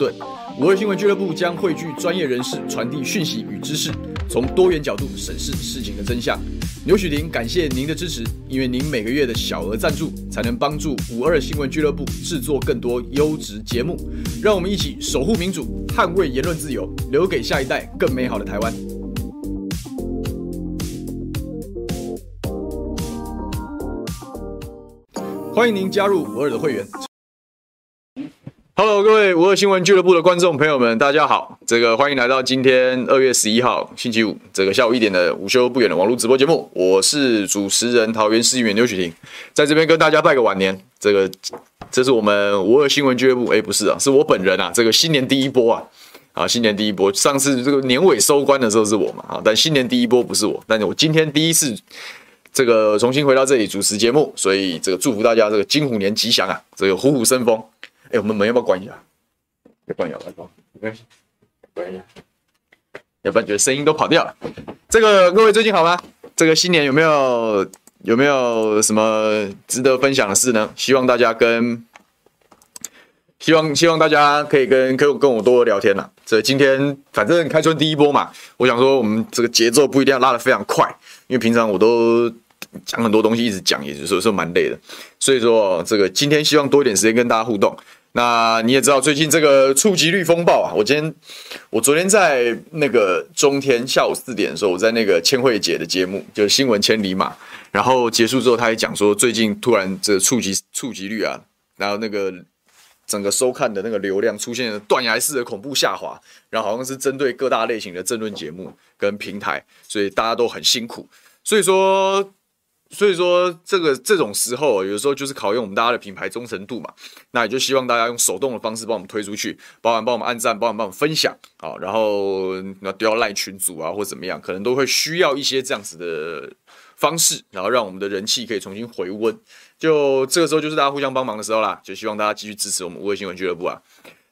顿。五二新闻俱乐部将汇聚专业人士，传递讯息与知识，从多元角度审视事情的真相。牛煦庭感谢您的支持，因为您每个月的小额赞助，才能帮助五二新闻俱乐部制作更多优质节目。让我们一起守护民主，捍卫言论自由，留给下一代更美好的台湾。欢迎您加入五二的会员。Hello，各位五二新闻俱乐部的观众朋友们，大家好。这个欢迎来到今天二月十一号星期五这个下午一点的午休不远的网络直播节目。我是主持人桃园市议员刘雪婷，在这边跟大家拜个晚年。这个这是我们五二新闻俱乐部，哎，不是啊，是我本人啊。这个新年第一波啊，啊，新年第一波。上次这个年尾收官的时候是我嘛，啊，但新年第一波不是我，但是我今天第一次。这个重新回到这里主持节目，所以这个祝福大家这个金虎年吉祥啊，这个虎虎生风。哎，我们门要不要关一下？要关一下，关，一下，关一下。要不然觉得声音都跑掉了。这个各位最近好吗？这个新年有没有有没有什么值得分享的事呢？希望大家跟希望希望大家可以跟跟跟我多聊天呐。这今天反正开春第一波嘛，我想说我们这个节奏不一定要拉得非常快，因为平常我都。讲很多东西，一直讲，也就是说蛮累的。所以说，这个今天希望多一点时间跟大家互动。那你也知道，最近这个触及率风暴啊，我今天，我昨天在那个中天下午四点的时候，我在那个千惠姐的节目，就是新闻千里马，然后结束之后，他也讲说，最近突然这个触及触及率啊，然后那个整个收看的那个流量出现了断崖式的恐怖下滑，然后好像是针对各大类型的政论节目跟平台，所以大家都很辛苦。所以说。所以说，这个这种时候，有时候就是考验我们大家的品牌忠诚度嘛。那也就希望大家用手动的方式帮我们推出去，包含帮我们按赞，包含帮我们分享啊。然后那都要赖群组啊，或怎么样，可能都会需要一些这样子的方式，然后让我们的人气可以重新回温。就这个时候，就是大家互相帮忙的时候啦。就希望大家继续支持我们五二新闻俱乐部啊。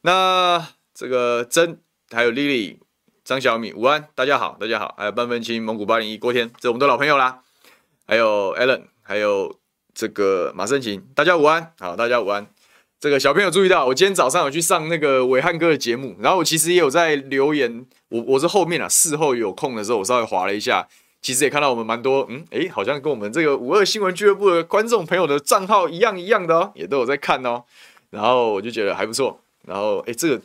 那这个真还有 Lily、张小米、午安，大家好，大家好。还有半分青、蒙古八零一、郭天，这是我们的老朋友啦。还有 Allen，还有这个马胜琴，大家午安，好，大家午安。这个小朋友注意到，我今天早上有去上那个伟汉哥的节目，然后我其实也有在留言，我我是后面啊，事后有空的时候，我稍微划了一下，其实也看到我们蛮多，嗯，诶，好像跟我们这个五二新闻俱乐部的观众朋友的账号一样一样的哦，也都有在看哦，然后我就觉得还不错，然后诶，这个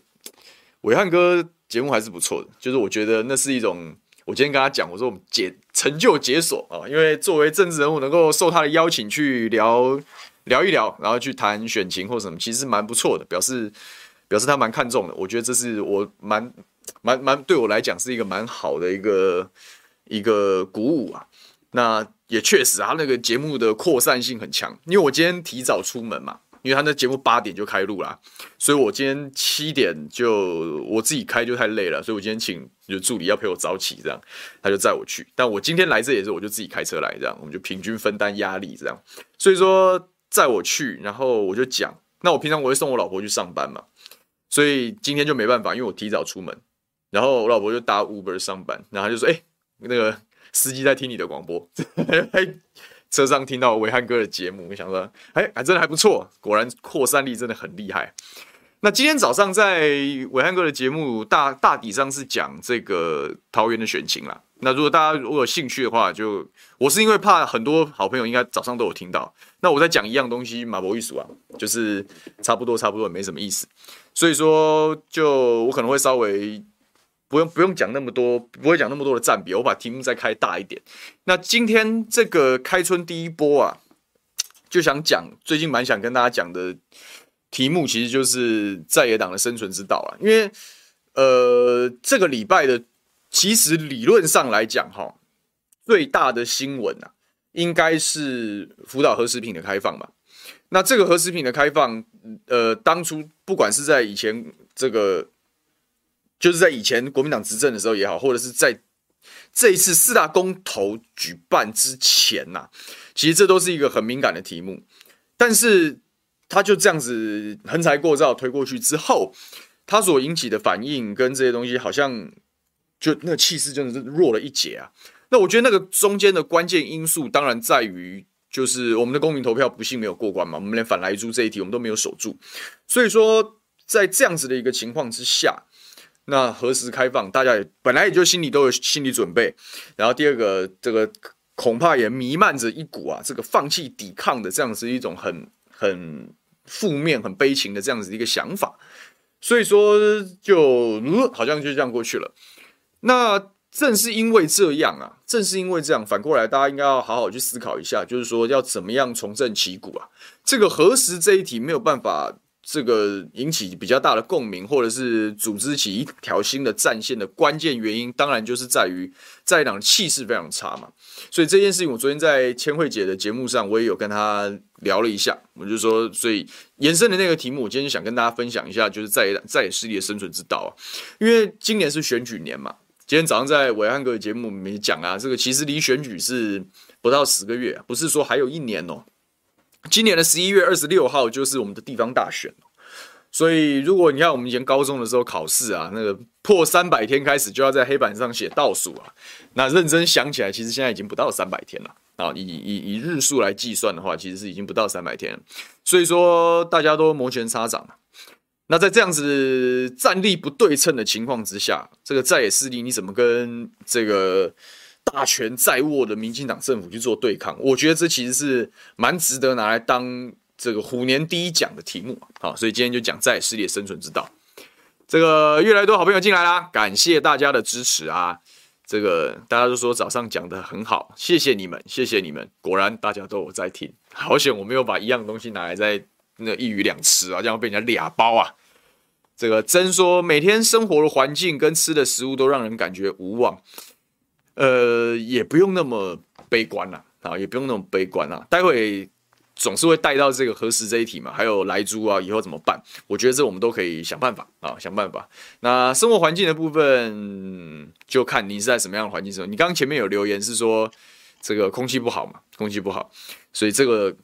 伟汉哥节目还是不错的，就是我觉得那是一种。我今天跟他讲，我说我们解成就解锁啊，因为作为政治人物，能够受他的邀请去聊聊一聊，然后去谈选情或什么，其实蛮不错的，表示表示他蛮看重的。我觉得这是我蛮蛮蛮对我来讲是一个蛮好的一个一个鼓舞啊。那也确实啊，那个节目的扩散性很强，因为我今天提早出门嘛。因为他那节目八点就开录啦，所以我今天七点就我自己开就太累了，所以我今天请就助理要陪我早起，这样他就载我去。但我今天来这也是我就自己开车来，这样我们就平均分担压力，这样。所以说载我去，然后我就讲，那我平常我会送我老婆去上班嘛，所以今天就没办法，因为我提早出门，然后我老婆就搭 Uber 上班，然后他就说：“哎，那个司机在听你的广播。” 车上听到暐瀚哥的节目，我想说，哎，还真的还不错，果然扩散力真的很厉害。那今天早上在暐瀚哥的节目大大体上是讲这个桃园的选情啦。那如果大家如果有兴趣的话，就我是因为怕很多好朋友应该早上都有听到，那我在讲一样东西，马博艺术啊，就是差不多差不多也没什么意思，所以说就我可能会稍微。不用不用讲那么多，不会讲那么多的占比，我把题目再开大一点。那今天这个开春第一波啊，就想讲最近蛮想跟大家讲的题目，其实就是在野党的生存之道啊。因为呃，这个礼拜的其实理论上来讲，哈，最大的新闻啊，应该是福岛核食品的开放吧。那这个核食品的开放，呃，当初不管是在以前这个。就是在以前国民党执政的时候也好，或者是在这一次四大公投举办之前呐、其实这都是一个很敏感的题目。但是他就这样子横财过造推过去之后，他所引起的反应跟这些东西，好像就那气势真的是弱了一截啊。那我觉得那个中间的关键因素，当然在于就是我们的公民投票不幸没有过关嘛，我们连反莱猪这一题我们都没有守住，所以说。在这样子的一个情况之下，那何时开放，大家也本来也就心里都有心理准备。然后第二个，这个恐怕也弥漫着一股啊，这个放弃抵抗的这样子一种很很负面、很悲情的这样子一个想法。所以说就，就好像就这样过去了。那正是因为这样啊，正是因为这样，反过来大家应该要好好去思考一下，就是说要怎么样重振旗鼓啊？这个何时这一题没有办法。这个引起比较大的共鸣，或者是组织起一条新的战线的关键原因，当然就是在于在野党的气势非常差嘛。所以这件事情，我昨天在千惠姐的节目上，我也有跟她聊了一下。我就说，所以延伸的那个题目，我今天就想跟大家分享一下，就是在在野势力的生存之道啊。因为今年是选举年嘛，今天早上在暐瀚哥的节目里面讲啊，这个其实离选举是不到十个月，不是说还有一年哦。今年的十一月二十六号就是我们的地方大选，所以如果你看我们以前高中的时候考试啊，那个破三百天开始就要在黑板上写倒数啊，那认真想起来，其实现在已经不到三百天了啊。以以以日数来计算的话，其实是已经不到三百天了。所以说大家都摩拳擦掌。那在这样子战力不对称的情况之下，这个在野势力你怎么跟这个？大权在握的民进党政府去做对抗，我觉得这其实是蛮值得拿来当这个虎年第一讲的题目。好，所以今天就讲在势力生存之道。这个越来越多好朋友进来啦，感谢大家的支持啊！这个大家都说早上讲得很好，谢谢你们，谢谢你们。果然大家都有在听，好险我没有把一样东西拿来在那一鱼两吃啊，这样被人家俩包啊！这个真说每天生活的环境跟吃的食物都让人感觉无望。呃，也不用那么悲观啦啊，也不用那么悲观了。待会总是会带到这个核实这一题嘛，还有莱猪啊，以后怎么办？我觉得这我们都可以想办法啊，想办法。那生活环境的部分，就看你是在什么样的环境生活。你刚刚前面有留言是说这个空气不好嘛，空气不好，所以这个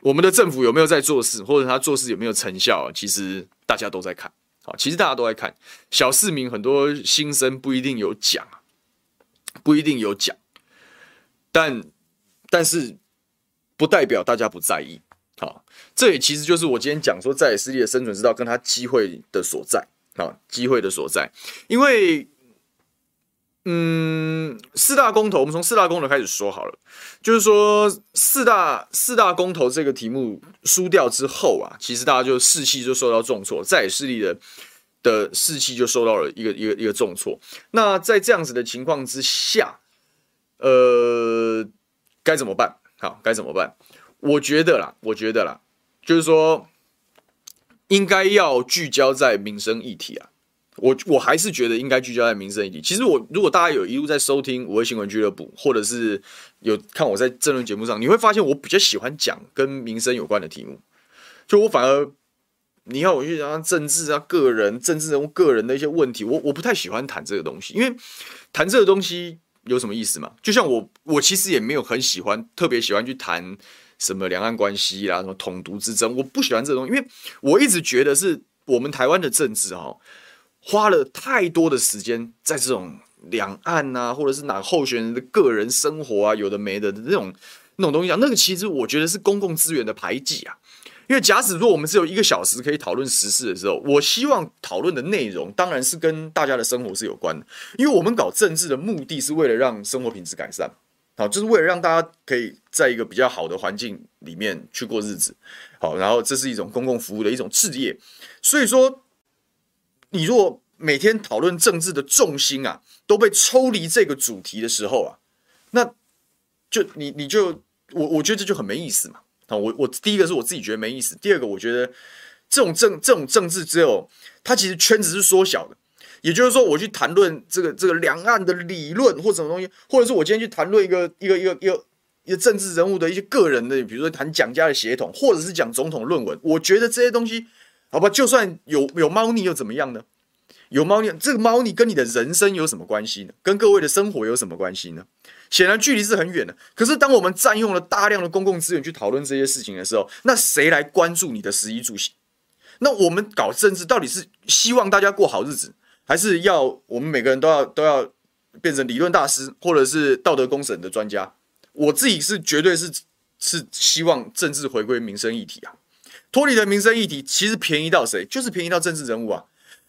我们的政府有没有在做事，或者他做事有没有成效？其实大家都在看啊，其实大家都在看，小市民很多心声不一定有讲啊。不一定有讲，但但是不代表大家不在意。好，这也其实就是我今天讲说在野势力的生存之道，跟他机会的所在啊，机会的所在。因为，嗯，四大公投，我们从四大公投开始说好了，就是说四大四大公投这个题目输掉之后啊，其实大家就士气就受到重挫，在势力的。的士气就受到了一个一个一个重挫。那在这样子的情况之下，呃，该怎么办？好，该怎么办？我觉得啦，我觉得啦，就是说，应该要聚焦在民生议题啊。我我还是觉得应该聚焦在民生议题。其实我如果大家有一路在收听五位新闻俱乐部，或者是有看我在政论节目上，你会发现我比较喜欢讲跟民生有关的题目。就我反而。你要我去讲政治啊，个人政治人物个人的一些问题，我我不太喜欢谈这个东西，因为谈这个东西有什么意思嘛？就像我我其实也没有很喜欢，特别喜欢去谈什么两岸关系啦，什么统独之争，我不喜欢这个东西，因为我一直觉得是我们台湾的政治哈，花了太多的时间在这种两岸啊，或者是哪候选人的个人生活啊，有的没的的那种那种东西啊，那个其实我觉得是公共资源的排挤啊。因为假使说我们只有一个小时可以讨论时事的时候，我希望讨论的内容当然是跟大家的生活是有关的。因为我们搞政治的目的是为了让生活品质改善，好，就是为了让大家可以在一个比较好的环境里面去过日子，好，然后这是一种公共服务的一种事业。所以说，你如果每天讨论政治的重心啊都被抽离这个主题的时候啊，那就你你就我我觉得这就很没意思嘛。我我第一个是我自己觉得没意思，第二个我觉得这种政这种政治只有它其实圈子是缩小的，也就是说我去谈论这个这个两岸的理论或什么东西，或者是我今天去谈论一个一个一个一个一个政治人物的一些个人的，比如说谈蒋家的血统，或者是讲总统论文，我觉得这些东西，好吧，就算有有猫腻又怎么样呢？有猫腻，这个猫腻跟你的人生有什么关系呢？跟各位的生活有什么关系呢？显然距离是很远的。可是当我们占用了大量的公共资源去讨论这些事情的时候，那谁来关注你的食衣住行？那我们搞政治到底是希望大家过好日子，还是要我们每个人都要都要变成理论大师，或者是道德公审的专家？我自己是绝对是是希望政治回归民生议题啊。脱离了民生议题，其实便宜到谁？就是便宜到政治人物啊。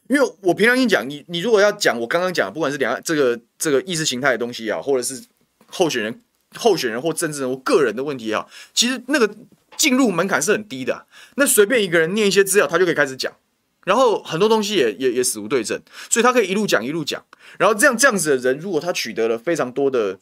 因为我平常跟你讲，你你如果要讲我刚刚讲，不管是两这个这个意识形态的东西啊，或者是候选人、候选人或政治人物个人的问题也好，其实那个进入门槛是很低的。那随便一个人念一些资料，他就可以开始讲，然后很多东西也也也死无对证，所以他可以一路讲一路讲。然后这样这样子的人，如果他取得了非常多的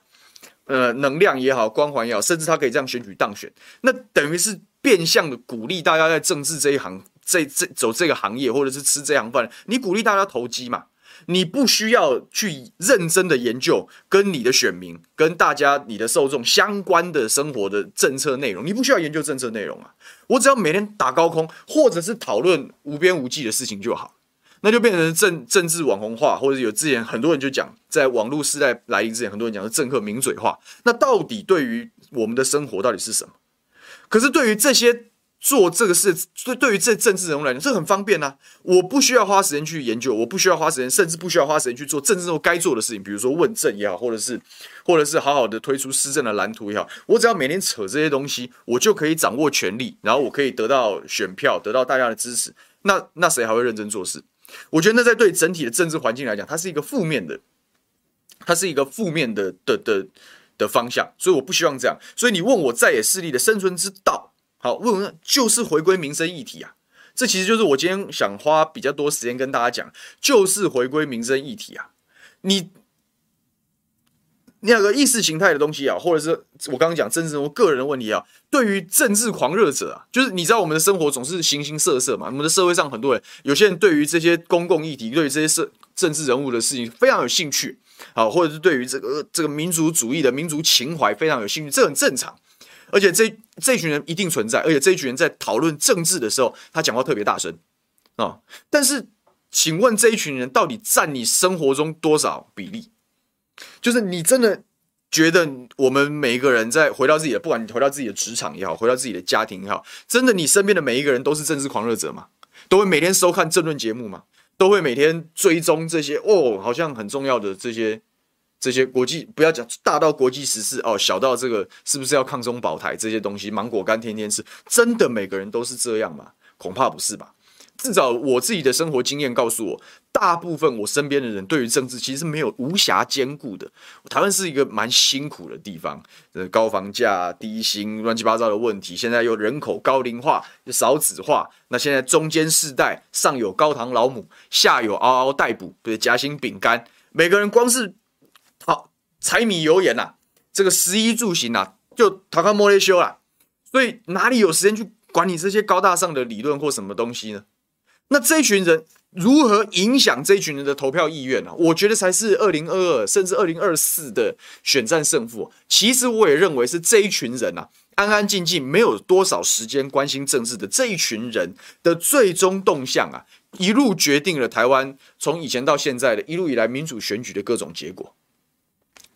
呃能量也好、光环也好，甚至他可以这样选举当选，那等于是变相的鼓励大家在政治这一行。这这走这个行业，或者是吃这行饭，你鼓励大家投机嘛？你不需要去认真的研究跟你的选民、跟大家、你的受众相关的生活的政策内容，你不需要研究政策内容啊。我只要每天打高空，或者是讨论无边无际的事情就好，那就变成政政治网红化，或者有之前很多人就讲，在网络时代来临之前，很多人讲的政客名嘴化。那到底对于我们的生活到底是什么？可是对于这些。做这个事，对对于这政治人物来讲，这很方便啊！我不需要花时间去研究，我不需要花时间，甚至不需要花时间去做政治中该做的事情，比如说问政也好，或者是，或者是好好的推出施政的蓝图也好。我只要每天扯这些东西，我就可以掌握权力，然后我可以得到选票，得到大家的支持。那那谁还会认真做事？我觉得那在对整体的政治环境来讲，它是一个负面的，它是一个负面的的的的方向。所以我不希望这样。所以你问我在野势力的生存之道？好，为什么就是回归民生议题啊？这其实就是我今天想花比较多时间跟大家讲，就是回归民生议题啊。你，你有个意识形态的东西啊，或者是我刚刚讲政治人物个人的问题啊，对于政治狂热者啊，就是你知道我们的生活总是形形色色嘛，我们的社会上很多人，有些人对于这些公共议题，对于这些社政治人物的事情非常有兴趣，好，或者是对于这个这个民族主义的民族情怀非常有兴趣，这很正常。而且这这群人一定存在，而且这一群人在讨论政治的时候，他讲话特别大声啊、哦。但是，请问这一群人到底占你生活中多少比例？就是你真的觉得我们每一个人在回到自己的，不管你回到自己的职场也好，回到自己的家庭也好，真的你身边的每一个人都是政治狂热者吗？都会每天收看政论节目吗？都会每天追踪这些哦，好像很重要的这些。这些国际不要讲大到国际时事哦，小到这个是不是要抗中保台这些东西，芒果干天天吃，真的每个人都是这样吗？恐怕不是吧。至少我自己的生活经验告诉我，大部分我身边的人对于政治其实是没有无暇兼顾的。台湾是一个蛮辛苦的地方，高房价、低薪、乱七八糟的问题，现在又人口高龄化、少子化，那现在中间世代上有高堂老母，下有嗷嗷待哺，对夹心饼干，每个人光是。柴米油盐呐、啊，这个食衣住行啊，就逃开莫雷修了，所以哪里有时间去管你这些高大上的理论或什么东西呢？那这一群人如何影响这一群人的投票意愿呢、啊？我觉得才是二零二二甚至二零二四的选战胜负。其实我也认为是这一群人啊，安安静静没有多少时间关心政治的这一群人的最终动向啊，一路决定了台湾从以前到现在的一路以来民主选举的各种结果。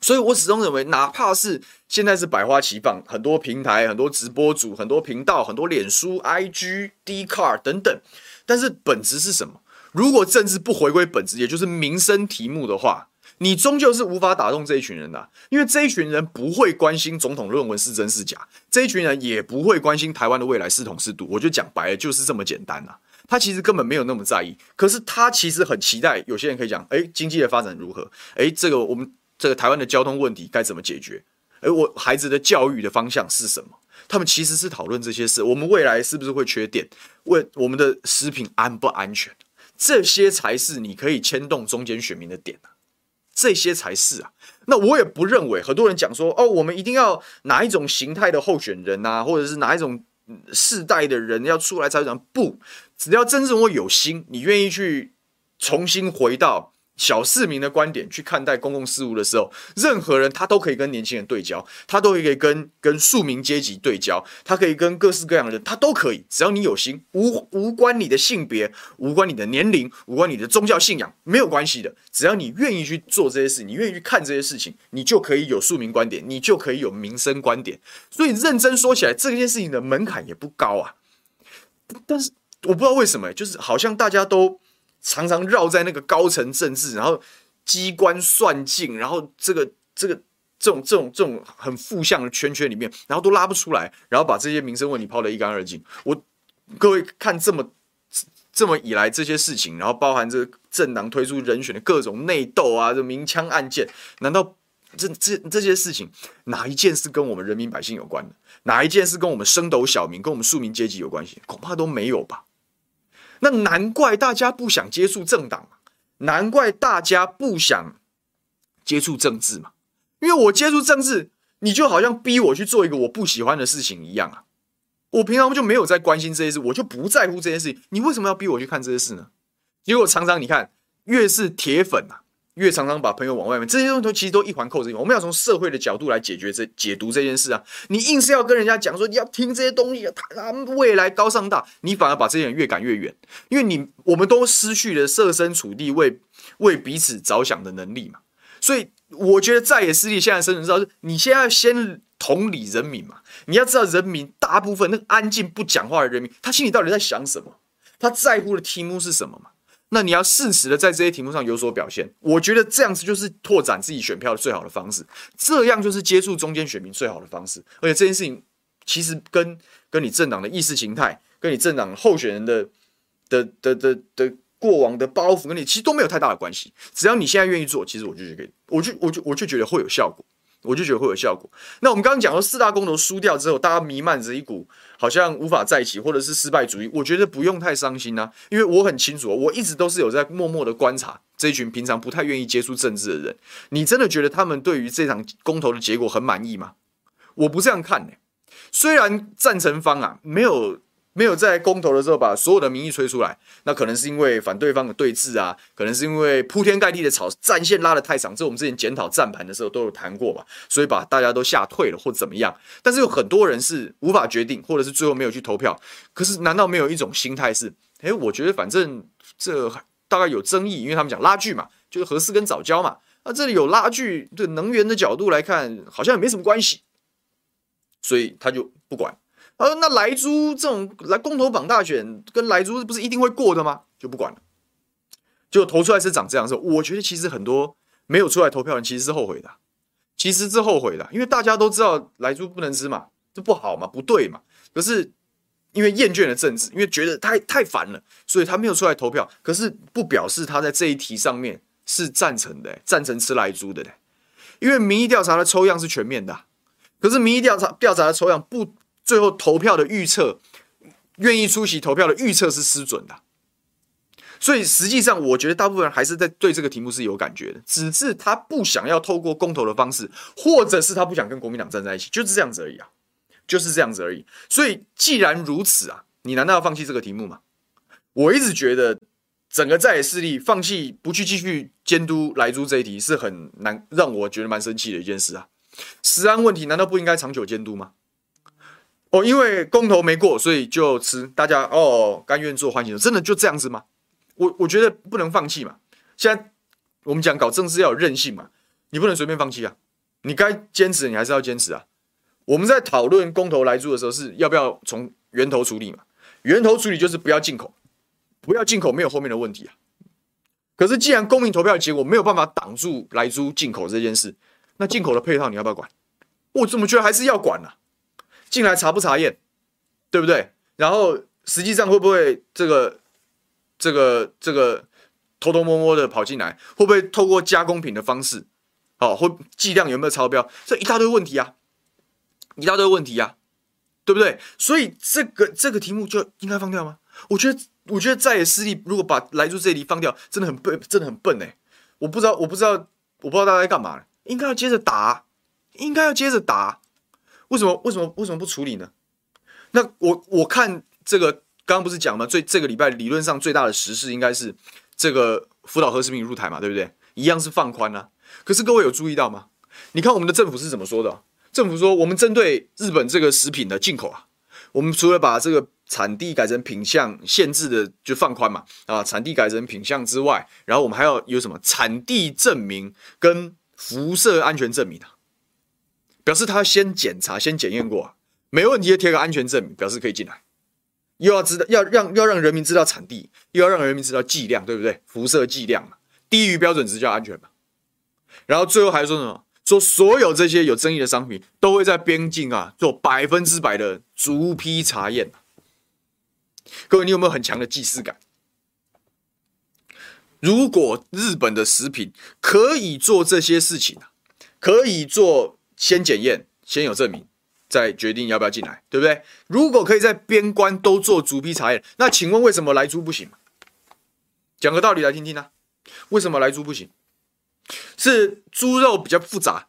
所以，我始终认为，哪怕是现在是百花齐放，很多平台、很多直播主、很多频道、很多脸书、IG、Dcard 等等，但是本质是什么？如果政治不回归本质，也就是民生题目的话，你终究是无法打动这一群人的，因为这一群人不会关心总统论文是真是假，这一群人也不会关心台湾的未来是统是独。我就讲白了，就是这么简单啊。他其实根本没有那么在意，可是他其实很期待。有些人可以讲，诶，经济的发展如何？诶，这个我们。这个台湾的交通问题该怎么解决？而我孩子的教育的方向是什么？他们其实是讨论这些事。我们未来是不是会缺电？问我们的食品安不安全？这些才是你可以牵动中间选民的点啊！这些才是啊。那我也不认为很多人讲说哦，我们一定要哪一种形态的候选人啊，或者是哪一种世代的人要出来才讲不？只要真正我有心，你愿意去重新回到。小市民的观点去看待公共事务的时候，任何人他都可以跟年轻人对焦，他都可以跟跟庶民阶级对焦，他可以跟各式各样的人，他都可以，只要你有心，无无关你的性别，无关你的年龄，无关你的宗教信仰，没有关系的，只要你愿意去做这些事，你愿意去看这些事情，你就可以有庶民观点，你就可以有民生观点。所以认真说起来，这件事情的门槛也不高啊。但是我不知道为什么，就是好像大家都。常常绕在那个高层政治，然后机关算尽，然后这个这个这种这种这种很负向的圈圈里面，然后都拉不出来，然后把这些民生问题抛得一干二净。我各位看这么这么以来这些事情，然后包含这个政党推出人选的各种内斗啊，这明枪暗箭，难道这这这些事情哪一件是跟我们人民百姓有关的？哪一件是跟我们升斗小民、跟我们庶民阶级有关系？恐怕都没有吧。那难怪大家不想接触政党，难怪大家不想接触政治嘛。因为我接触政治，你就好像逼我去做一个我不喜欢的事情一样啊。我平常就没有在关心这些事，我就不在乎这些事情。你为什么要逼我去看这些事呢？结果常常你看，越是铁粉啊，越常常把朋友往外面。这些东西其实都一环扣着一环。我们要从社会的角度来解决这解读这件事啊。你硬是要跟人家讲说你要听这些东西，他们未来高尚大，你反而把这些人越赶越远。因为你我们都失去了设身处地为为彼此着想的能力嘛。所以我觉得在野势力现在生存之道是，你现在要先同理人民嘛。你要知道，人民大部分那个安静不讲话的人民，他心里到底在想什么？他在乎的题目是什么嘛？那你要适时的在这些题目上有所表现。我觉得这样子就是拓展自己选票的最好的方式，这样就是接触中间选民最好的方式。而且这件事情其实跟跟你政党的意识形态、跟你政党候选人的的的的的过往的包袱，跟你其实都没有太大的关系。只要你现在愿意做，其实我就觉得，我就我就我就觉得会有效果。我就觉得会有效果。那我们刚刚讲说四大公投输掉之后，大家弥漫着一股好像无法再起或者是失败主义。我觉得不用太伤心啊，因为我很清楚，我一直都是有在默默的观察这一群平常不太愿意接触政治的人。你真的觉得他们对于这场公投的结果很满意吗？我不这样看呢、虽然赞成方啊没有。没有在公投的时候把所有的民意吹出来，那可能是因为反对方的对峙啊，可能是因为铺天盖地的吵，战线拉得太长。这我们之前检讨战盘的时候都有谈过吧，所以把大家都吓退了或怎么样。但是有很多人是无法决定，或者是最后没有去投票。可是难道没有一种心态是，诶，我觉得反正这大概有争议，因为他们讲拉锯嘛，就是核四跟早交嘛。那这里有拉锯，对能源的角度来看，好像也没什么关系，所以他就不管。呃，那莱猪这种来公投榜大选跟莱猪不是一定会过的吗？就不管了，就投出来是长这样子。我觉得其实很多没有出来投票人其实是后悔的，其实是后悔的，因为大家都知道莱猪不能吃嘛，这不好嘛，不对嘛。可是因为厌倦了政治，因为觉得太太烦了，所以他没有出来投票。可是不表示他在这一题上面是赞成的，赞成吃莱猪的嘞。因为民意调查的抽样是全面的，可是民意调查调查的抽样不。最后投票的预测，愿意出席投票的预测是失准的，所以实际上我觉得大部分人还是在对这个题目是有感觉的，只是他不想要透过公投的方式，或者是他不想跟国民党站在一起，就是这样子而已啊，就是这样子而已。所以既然如此啊，你难道要放弃这个题目吗？我一直觉得整个在野势力放弃不去继续监督莱猪这一题是很难，让我觉得蛮生气的一件事啊。食安问题难道不应该长久监督吗？哦，因为公投没过，所以就吃。大家哦，甘愿做欢喜，真的就这样子吗？我我觉得不能放弃嘛。现在我们讲搞政治要有韧性嘛，你不能随便放弃啊。你该坚持，你还是要坚持啊。我们在讨论公投来猪的时候，是要不要从源头处理嘛？源头处理就是不要进口，不要进口，没有后面的问题啊。可是既然公民投票的结果没有办法挡住来猪进口这件事，那进口的配套你要不要管？我怎么觉得还是要管呢、啊？进来查不查验，对不对？然后实际上会不会这个、这个、这个偷偷摸摸的跑进来？会不会透过加工品的方式？哦，会剂量有没有超标？这一大堆问题啊，一大堆问题啊，对不对？所以这个这个题目就应该放掉吗？我觉得，我觉得在野势力如果把莱猪这里放掉，真的很笨，真的很笨哎！我不知道，我不知道，我不知道大家在干嘛？应该要接着打，应该要接着打。为什么为什么为什么不处理呢？那我我看这个刚刚不是讲吗？最这个礼拜理论上最大的时事应该是这个福岛核食品入台嘛，对不对？一样是放宽啊。可是各位有注意到吗？你看我们的政府是怎么说的？政府说我们针对日本这个食品的进口啊，我们除了把这个产地改成品项限制的就放宽嘛啊，产地改成品项之外，然后我们还要有什么产地证明跟辐射安全证明啊？表示他先检查、先检验过，没问题就贴个安全证明，表示可以进来。又要知道，要让要让人民知道产地，又要让人民知道剂量，对不对？辐射剂量嘛，低于标准值叫安全嘛。然后最后还说什么？说所有这些有争议的商品都会在边境啊做百分之百的逐批查验。各位，你有没有很强的既视感？如果日本的食品可以做这些事情，可以做先检验，先有证明，再决定要不要进来，对不对？如果可以在边关都做逐批查验，那请问为什么来猪不行？讲个道理来听听啊，为什么来猪不行？是猪肉比较复杂，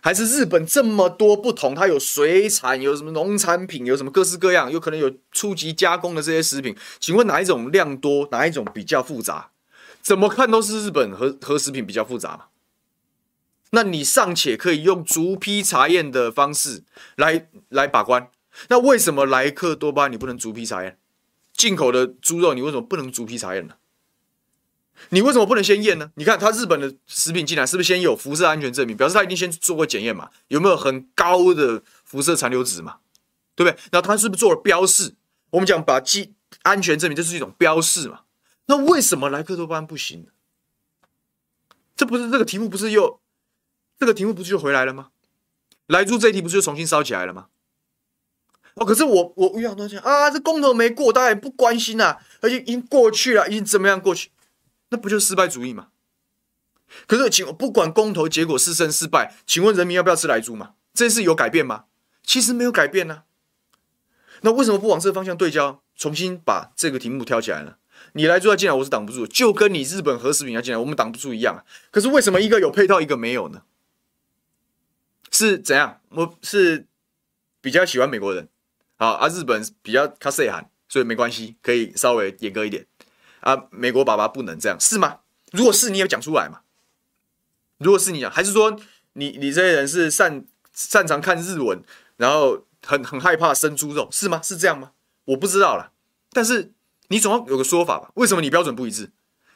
还是日本这么多不同？它有水产，有什么农产品，有什么各式各样，有可能有初级加工的这些食品。请问哪一种量多？哪一种比较复杂？怎么看都是日本和和食品比较复杂嘛。那你尚且可以用逐批查验的方式来来把关，那为什么莱克多巴你不能逐批查验？进口的猪肉你为什么不能逐批查验呢？你为什么不能先验呢？你看他日本的食品进来是不是先有辐射安全证明，表示他一定先做过检验嘛？有没有很高的辐射残留值嘛？对不对？然后他是不是做了标示？我们讲把基安全证明，这是一种标示嘛？那为什么莱克多巴胺不行？这不是这个题目不是又这个题目不就回来了吗？莱猪这一题不是就重新烧起来了吗？哦，可是我我遇到多少啊？这公投没过，大家也不关心呐、啊，而且已经过去了，已经怎么样过去？那不就失败主义吗？可是，请不管公投结果是胜是败，请问人民要不要吃莱猪吗？这件事有改变吗？其实没有改变呢、啊。那为什么不往这个方向对焦，重新把这个题目挑起来呢？你莱猪要进来，我是挡不住，就跟你日本核食品要进来，我们挡不住一样。可是为什么一个有配套，一个没有呢？是怎样？我是比较喜欢美国人，好啊，日本比较卡细汉，所以没关系，可以稍微严格一点。啊，美国爸爸不能这样，是吗？如果是，你也讲出来嘛。如果是你讲，还是说你你这些人是擅擅长看日文，然后很很害怕生猪肉，是吗？是这样吗？我不知道啦。但是你总要有个说法吧？为什么你标准不一致？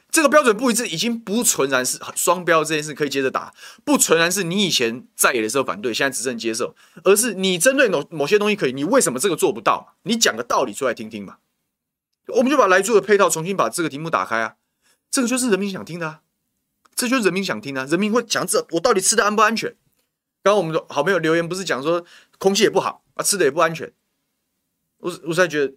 这个标准不一致，已经不纯然是双标这件事可以接着打，不纯然是你以前在野的时候反对，现在执政接受，而是你针对某某些东西可以，你为什么这个做不到？你讲个道理出来听听嘛。我们就把来住的配套重新把这个题目打开啊，这个就是人民想听的啊，这就是人民想听的，人民会讲这我到底吃的安不安全？刚刚我们的好朋友留言不是讲说空气也不好啊，吃的也不安全，我我才觉得，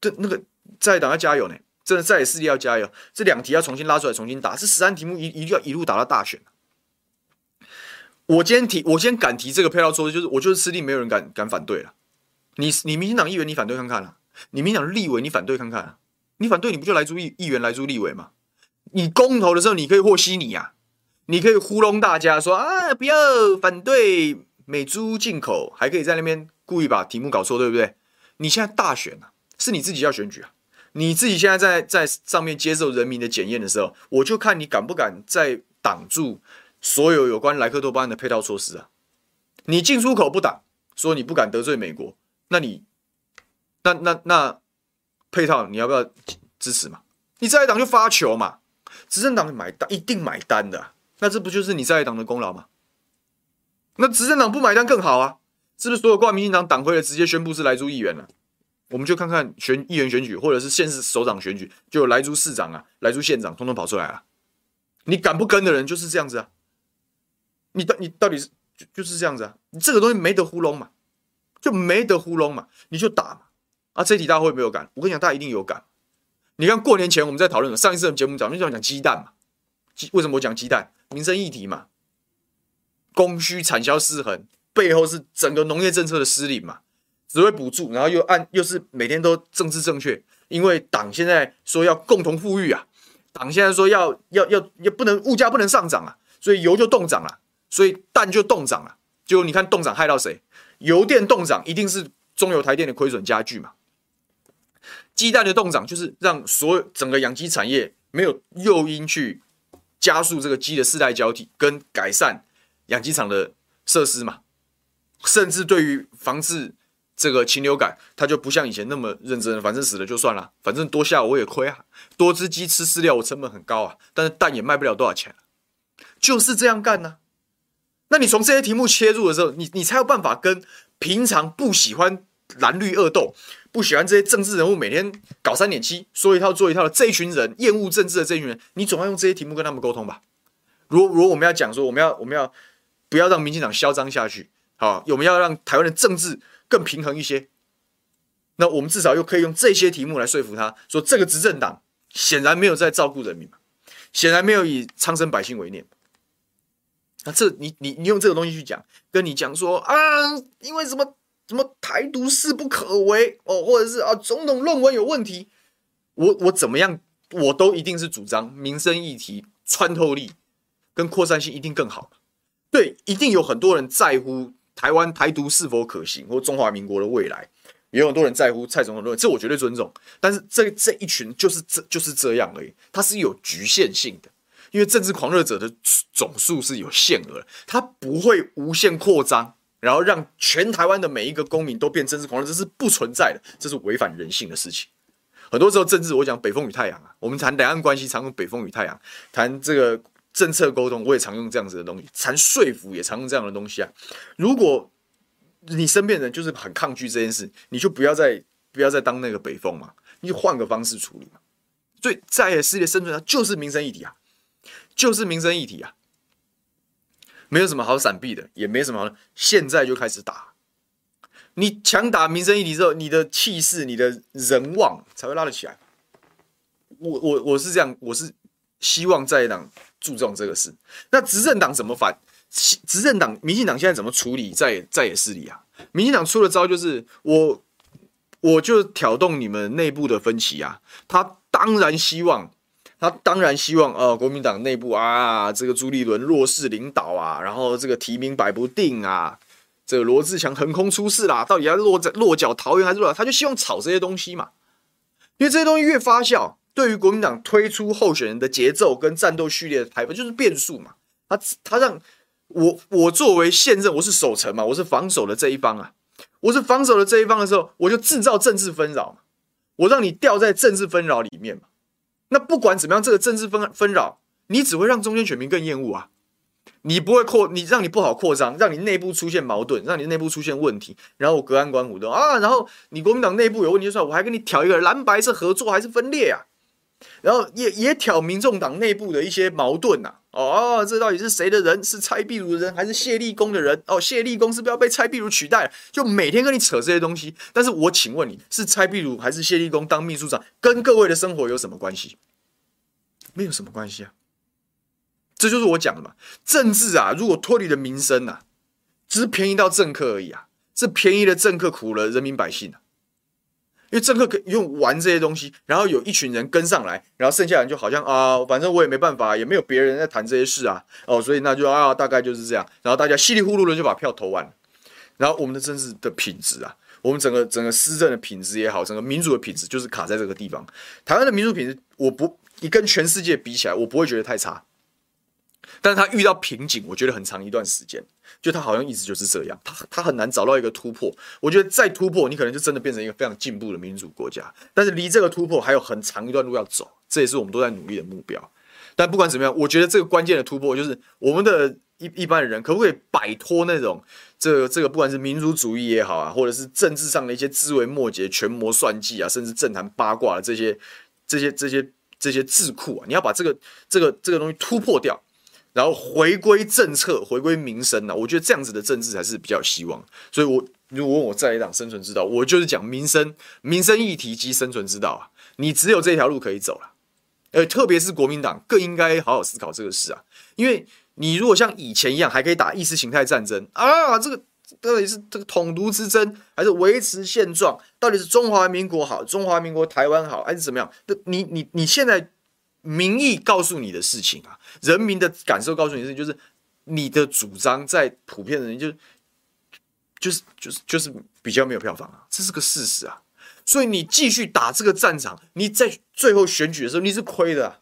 这那个在党要加油呢，真的在野势力要加油，这两题要重新拉出来重新打，这十三题目一一定要一路打到大选。我今天提，我今天敢提这个配套措施，就是我就是吃定，没有人敢敢反对了。你你民进党议员，你反对看看了。你民进党立委，你反对看看啊？你反对，你不就莱猪议议员、莱猪立委吗？你公投的时候，你可以和稀泥啊，你可以糊弄大家说啊，不要反对美猪进口，还可以在那边故意把题目搞错，对不对？你现在大选啊，是你自己要选举啊，你自己现在在在上面接受人民的检验的时候，我就看你敢不敢再挡住所有有关莱克多巴胺的配套措施啊？你进出口不挡，说你不敢得罪美国，那你？那那那配套你要不要支持嘛？你在野党就发球嘛，执政党买单一定买单的，那这不就是你在野党的功劳吗？那执政党不买单更好啊，是不是所有挂民进党党徽的直接宣布是莱猪议员了？我们就看看选议员选举或者是县市首长选举，就有莱猪市长啊、莱猪县长通通跑出来了。你敢不跟的人就是这样子啊？你到你到底是就就是这样子啊？你这个东西没得糊弄嘛，就没得糊弄嘛，你就打嘛。啊，这题大家会没有感？我跟你讲，大家一定有感。你看过年前我们在讨论上一次节目讲，就讲讲鸡蛋嘛。鸡为什么我讲鸡蛋？民生议题嘛，供需产销失衡，背后是整个农业政策的失灵嘛。只会补助，然后又按又是每天都政治正确，因为党现在说要共同富裕啊，党现在说要要要要不能物价不能上涨啊，所以油就冻涨了，所以蛋就冻涨了。就你看冻涨害到谁？油电冻涨一定是中油台电的亏损加剧嘛。鸡蛋的冻涨就是让所有整个养鸡产业没有诱因去加速这个鸡的世代交替跟改善养鸡场的设施嘛，甚至对于防治这个禽流感，它就不像以前那么认真，反正死了就算了，反正多下我也亏啊，多只鸡吃饲料我成本很高啊，但是蛋也卖不了多少钱，就是这样干呢、那你从这些题目切入的时候，你你才有办法跟平常不喜欢蓝绿恶斗。不喜欢这些政治人物每天搞三点七，说一套做一套的这一群人，厌恶政治的这一群人，你总要用这些题目跟他们沟通吧。如果如果我们要讲说，我们要我们要不要让民进党嚣张下去？好，我们要让台湾的政治更平衡一些。那我们至少又可以用这些题目来说服他，说这个执政党显然没有在照顾人民，显然没有以苍生百姓为念。那这你你你用这个东西去讲，跟你讲说啊，因为什么什么台独势不可为哦，或者是啊总统论文有问题，我我怎么样，我都一定是主张民生议题穿透力跟扩散性一定更好。对，一定有很多人在乎台湾台独是否可行，或中华民国的未来，也有很多人在乎蔡总统论，这我绝对尊重。但是这这一群就是这就是这样而已，它是有局限性的。因为政治狂热者的总数是有限额，它不会无限扩张，然后让全台湾的每一个公民都变政治狂热，这是不存在的，这是违反人性的事情。很多时候政治，我讲北风与太阳啊，我们谈两岸关系常用北风与太阳，谈这个政策沟通，我也常用这样子的东西，谈说服也常用这样的东西啊。如果你身边人就是很抗拒这件事，你就不要再不要再当那个北风嘛，你就换个方式处理嘛。所以在世界生存上就是民生议题啊。就是民生议题啊，没有什么好闪避的，也没什么好，现在就开始打。你强打民生议题之后，你的气势、你的人望才会拉得起来。我我我是这样，我是希望在党注重这个事。那执政党怎么反？执政党民进党现在怎么处理在在野势力啊？民进党出的招就是我我就挑动你们内部的分歧啊。他当然希望。他当然希望，呃，国民党内部啊，这个朱立伦弱势领导啊，然后这个提名摆不定啊，这个罗志强横空出世啦，到底要落在落脚桃园还是落脚？他就希望炒这些东西嘛，因为这些东西越发酵，对于国民党推出候选人的节奏跟战斗序列的排布就是变数嘛。他他让我我作为现任，我是守城嘛，我是防守的这一方啊，我是防守的这一方的时候，我就制造政治纷扰嘛，我让你掉在政治纷扰里面嘛。那不管怎么样，这个政治纷纷扰，你只会让中间选民更厌恶啊！你不会扩，你让你不好扩张，让你内部出现矛盾，让你内部出现问题，然后我隔岸观虎的啊，然后你国民党内部有问题就算，我还跟你挑一个蓝白是合作还是分裂啊？然后也也挑民众党内部的一些矛盾呐、啊。哦，这到底是谁的人？是蔡壁如的人还是谢立功的人？哦，谢立功是不是要被蔡壁如取代？就每天跟你扯这些东西。但是我请问你是蔡壁如还是谢立功当秘书长，跟各位的生活有什么关系？没有什么关系啊。这就是我讲的嘛。政治啊，如果脱离了民生啊，只是便宜到政客而已啊，是便宜了政客苦了人民百姓。因为政客可以用玩这些东西，然后有一群人跟上来，然后剩下人就好像啊，反正我也没办法，也没有别人在谈这些事啊，哦，所以那就啊，大概就是这样，然后大家稀里糊涂的就把票投完，然后我们的政治的品质啊，我们整个整个施政的品质也好，整个民主的品质就是卡在这个地方。台湾的民主品质，我不，你跟全世界比起来，我不会觉得太差。但是他遇到瓶颈，我觉得很长一段时间，就他好像一直就是这样，他他很难找到一个突破。我觉得再突破，你可能就真的变成一个非常进步的民主国家。但是离这个突破还有很长一段路要走，这也是我们都在努力的目标。但不管怎么样，我觉得这个关键的突破就是我们的一一般的人可不可以摆脱那种这个、这个不管是民族主义也好啊，或者是政治上的一些枝微末节、权谋算计啊，甚至政坛八卦的这些这些这些这些智库啊，你要把这个这个这个东西突破掉。然后回归政策，回归民生呢、啊？我觉得这样子的政治才是比较有希望。所以我，如果问我在野党生存之道，我就是讲民生、民生议题及生存之道啊。你只有这条路可以走了。呃，特别是国民党更应该好好思考这个事啊。因为你如果像以前一样，还可以打意识形态战争啊，这个到底是这个统独之争，还是维持现状？到底是中华民国好，中华民国台湾好，还是怎么样？你你你现在。民意告诉你的事情啊，人民的感受告诉你的事情，就是你的主张在普遍的人就就是就是就是比较没有票房啊，这是个事实啊。所以你继续打这个战场，你在最后选举的时候你是亏的啊，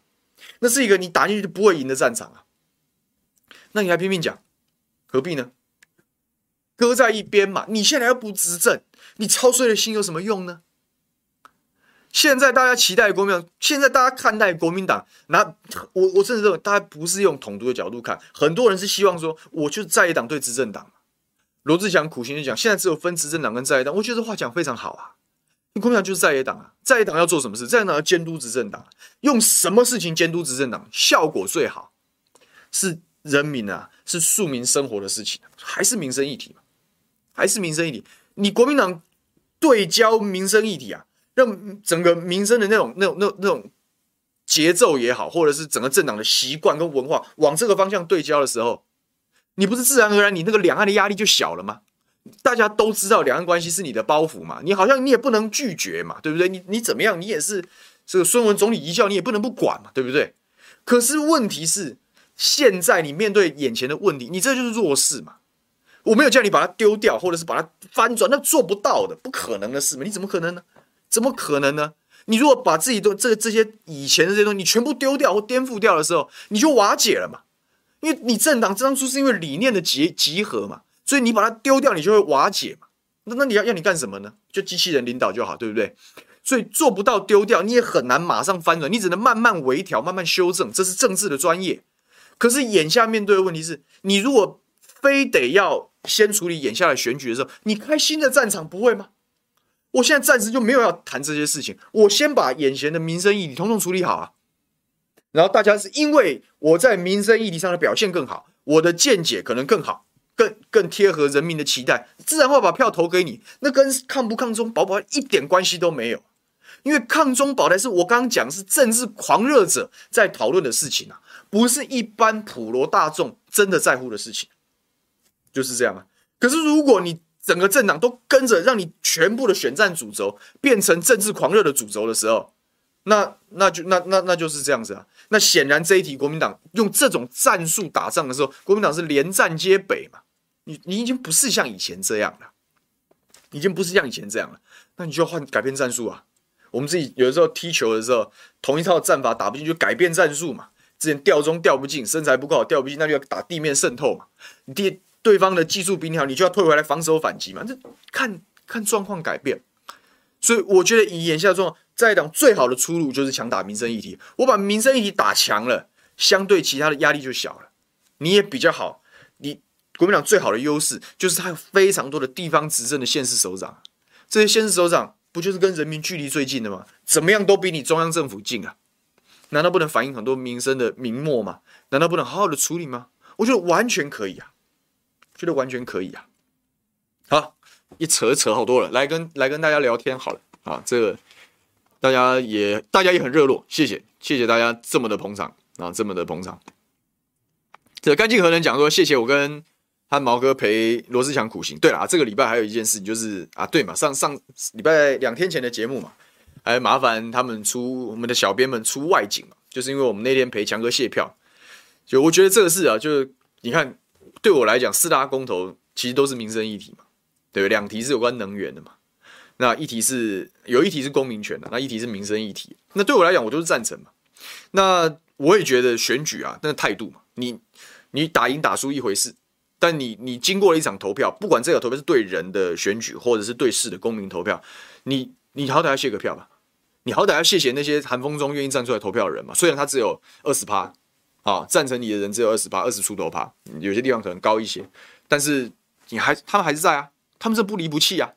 那是一个你打进去就不会赢的战场啊。那你还拼命讲，何必呢？搁在一边嘛。你现在又不执政，你操碎了心有什么用呢？现在大家期待国民党，现在大家看待国民党，那我我甚至认为大家不是用统独的角度看，很多人是希望说，我就在野党对执政党。罗志祥苦心就讲，现在只有分执政党跟在野党，我觉得这话讲非常好啊。国民党就是在野党啊，在野党要做什么事？在野党要监督执政党，用什么事情监督执政党？效果最好是人民啊，是庶民生活的事情，还是民生议题？还是民生议题？你国民党？对焦民生议题啊，让整个民生的那种、那种、那、那种节奏也好，或者是整个政党的习惯跟文化往这个方向对焦的时候，你不是自然而然你那个两岸的压力就小了吗？大家都知道两岸关系是你的包袱嘛，你好像你也不能拒绝嘛，对不对？你你怎么样，你也是这个孙文总理遗教，你也不能不管嘛，对不对？可是问题是，现在你面对眼前的问题，你这就是弱势嘛。我没有叫你把它丢掉，或者是把它翻转，那做不到的，不可能的事嘛。你怎么可能呢？怎么可能呢？你如果把自己都这这些以前的这些东西，你全部丢掉或颠覆掉的时候，你就瓦解了嘛。因为你政党当初是因为理念的集集合嘛。所以你把它丢掉，你就会瓦解嘛。那那你要要你干什么呢？就机器人领导就好，对不对？所以做不到丢掉，你也很难马上翻转，你只能慢慢微调、慢慢修正，这是政治的专业。可是眼下面对的问题是，你如果非得要先处理眼下的选举的时候，你开新的战场不会吗？我现在暂时就没有要谈这些事情，我先把眼前的民生议题统统处理好啊。然后大家是因为我在民生议题上的表现更好，我的见解可能更好。更更贴合人民的期待，自然会把票投给你。那跟抗不抗中保不保一点关系都没有，因为抗中保台是我刚刚讲是政治狂热者在讨论的事情啊，不是一般普罗大众真的在乎的事情，就是这样啊。可是如果你整个政党都跟着，让你全部的选战主轴变成政治狂热的主轴的时候，那那就那那那就是这样子啊。那显然这一题国民党用这种战术打仗的时候，国民党是连战皆北嘛。你你已经不是像以前这样了，已经不是像以前这样了，那你就换改变战术啊！我们自己有的时候踢球的时候，同一套战法打不进，就改变战术嘛。之前吊中吊不进，身材不够好吊不进，那就要打地面渗透嘛。你第对方的技术比你好，你就要退回来防守反击嘛。这看看状况改变。所以我觉得以眼下状况，在党最好的出路就是强打民生议题。我把民生议题打强了，相对其他的压力就小了，你也比较好。你。国民党最好的优势就是他有非常多的地方执政的县市首长，这些县市首长不就是跟人民距离最近的吗？怎么样都比你中央政府近啊？难道不能反映很多民生的民末吗？难道不能好好的处理吗？我觉得完全可以啊，觉得完全可以啊。好，一扯扯好多了，来跟来跟大家聊天好了啊，这个大家也大家也很热络，谢谢谢谢大家这么的捧场啊，这么的捧场。这干净和人讲说谢谢我跟。和毛哥陪罗志强苦行。对了，这个礼拜还有一件事情，就是啊，对嘛，上上礼拜两天前的节目嘛，还麻烦他们出我们的小编们出外景嘛，就是因为我们那天陪强哥谢票，就我觉得这个事啊，就是你看，对我来讲，四大公投其实都是民生议题嘛，对，两题是有关能源的嘛，那一题是有一题是公民权的，那一题是民生议题，那对我来讲，我就是赞成嘛。那我也觉得选举啊，那个态度嘛，你你打赢打输一回事。但你你经过了一场投票，不管这个投票是对人的选举，或者是对事的公民投票，你你好歹要谢个票吧，你好歹要谢谢那些寒风中愿意站出来投票的人嘛。虽然他只有二十趴，啊，赞成你的人只有二十趴，二十出头趴，有些地方可能高一些，但是你还他们还是在啊，他们是不离不弃啊。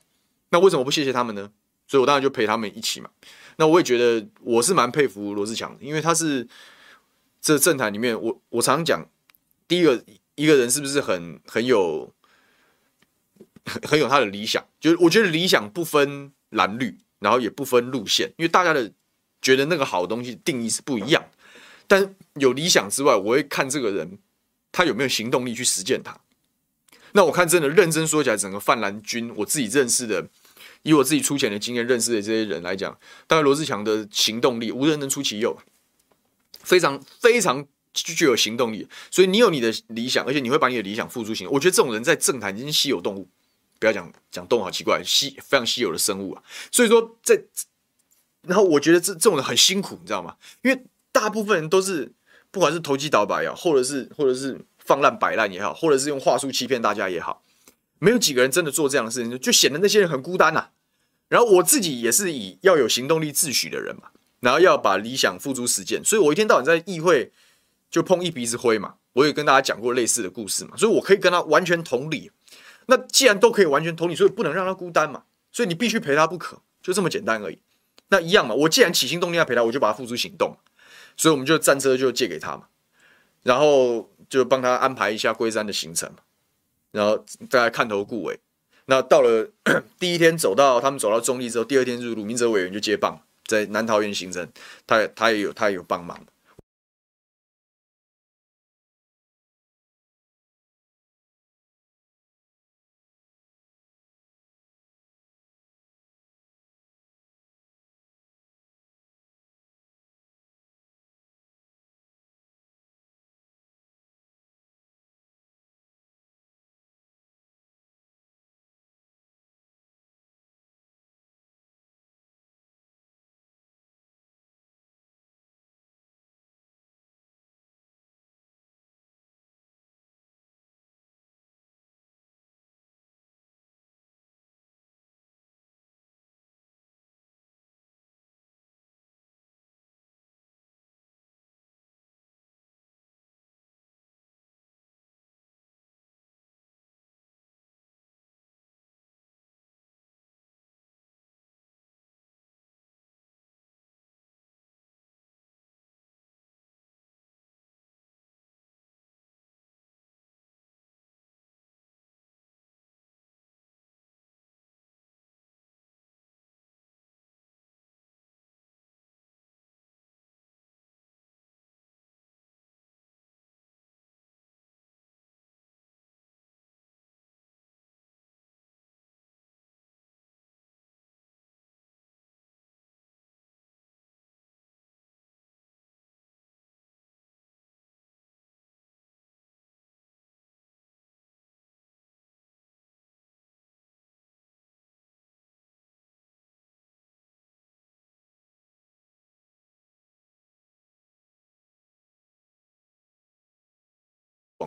那为什么不谢谢他们呢？所以我当然就陪他们一起嘛。那我也觉得我是蛮佩服罗志强的，因为他是这政坛里面，我我常常讲第一个。一个人是不是很很有很有他的理想？就是我觉得理想不分蓝绿，然后也不分路线，因为大家的觉得那个好东西定义是不一样。但有理想之外，我会看这个人他有没有行动力去实践它。那我看真的认真说起来，整个泛蓝军，我自己认识的，以我自己出钱的经验认识的这些人来讲，当然罗志强的行动力无人能出其右，非常非常。具有行动力，所以你有你的理想，而且你会把你的理想付诸行动。我觉得这种人在政坛已经稀有动物，不要讲讲动物好奇怪，稀非常稀有的生物啊。所以说在，然后我觉得这这种人很辛苦，你知道吗？因为大部分人都是不管是投机倒把也好，或者是或者是放烂摆烂也好，或者是用话术欺骗大家也好，没有几个人真的做这样的事情，就显得那些人很孤单呐、然后我自己也是以要有行动力自诩的人嘛，然后要把理想付诸实践，所以我一天到晚在议会。就碰一鼻子灰嘛，我也跟大家讲过类似的故事嘛，所以我可以跟他完全同理。那既然都可以完全同理，所以不能让他孤单嘛，所以你必须陪他不可，就这么简单而已。那一样嘛，我既然起心动念要陪他，我就把他付诸行动。所以我们就战车就借给他嘛，然后就帮他安排一下龟山的行程嘛，然后大家看头顾尾，那到了 第一天走到他们走到中立之后，第二天入路明哲委员就接棒，在南桃园行程，他他也有他也有帮忙。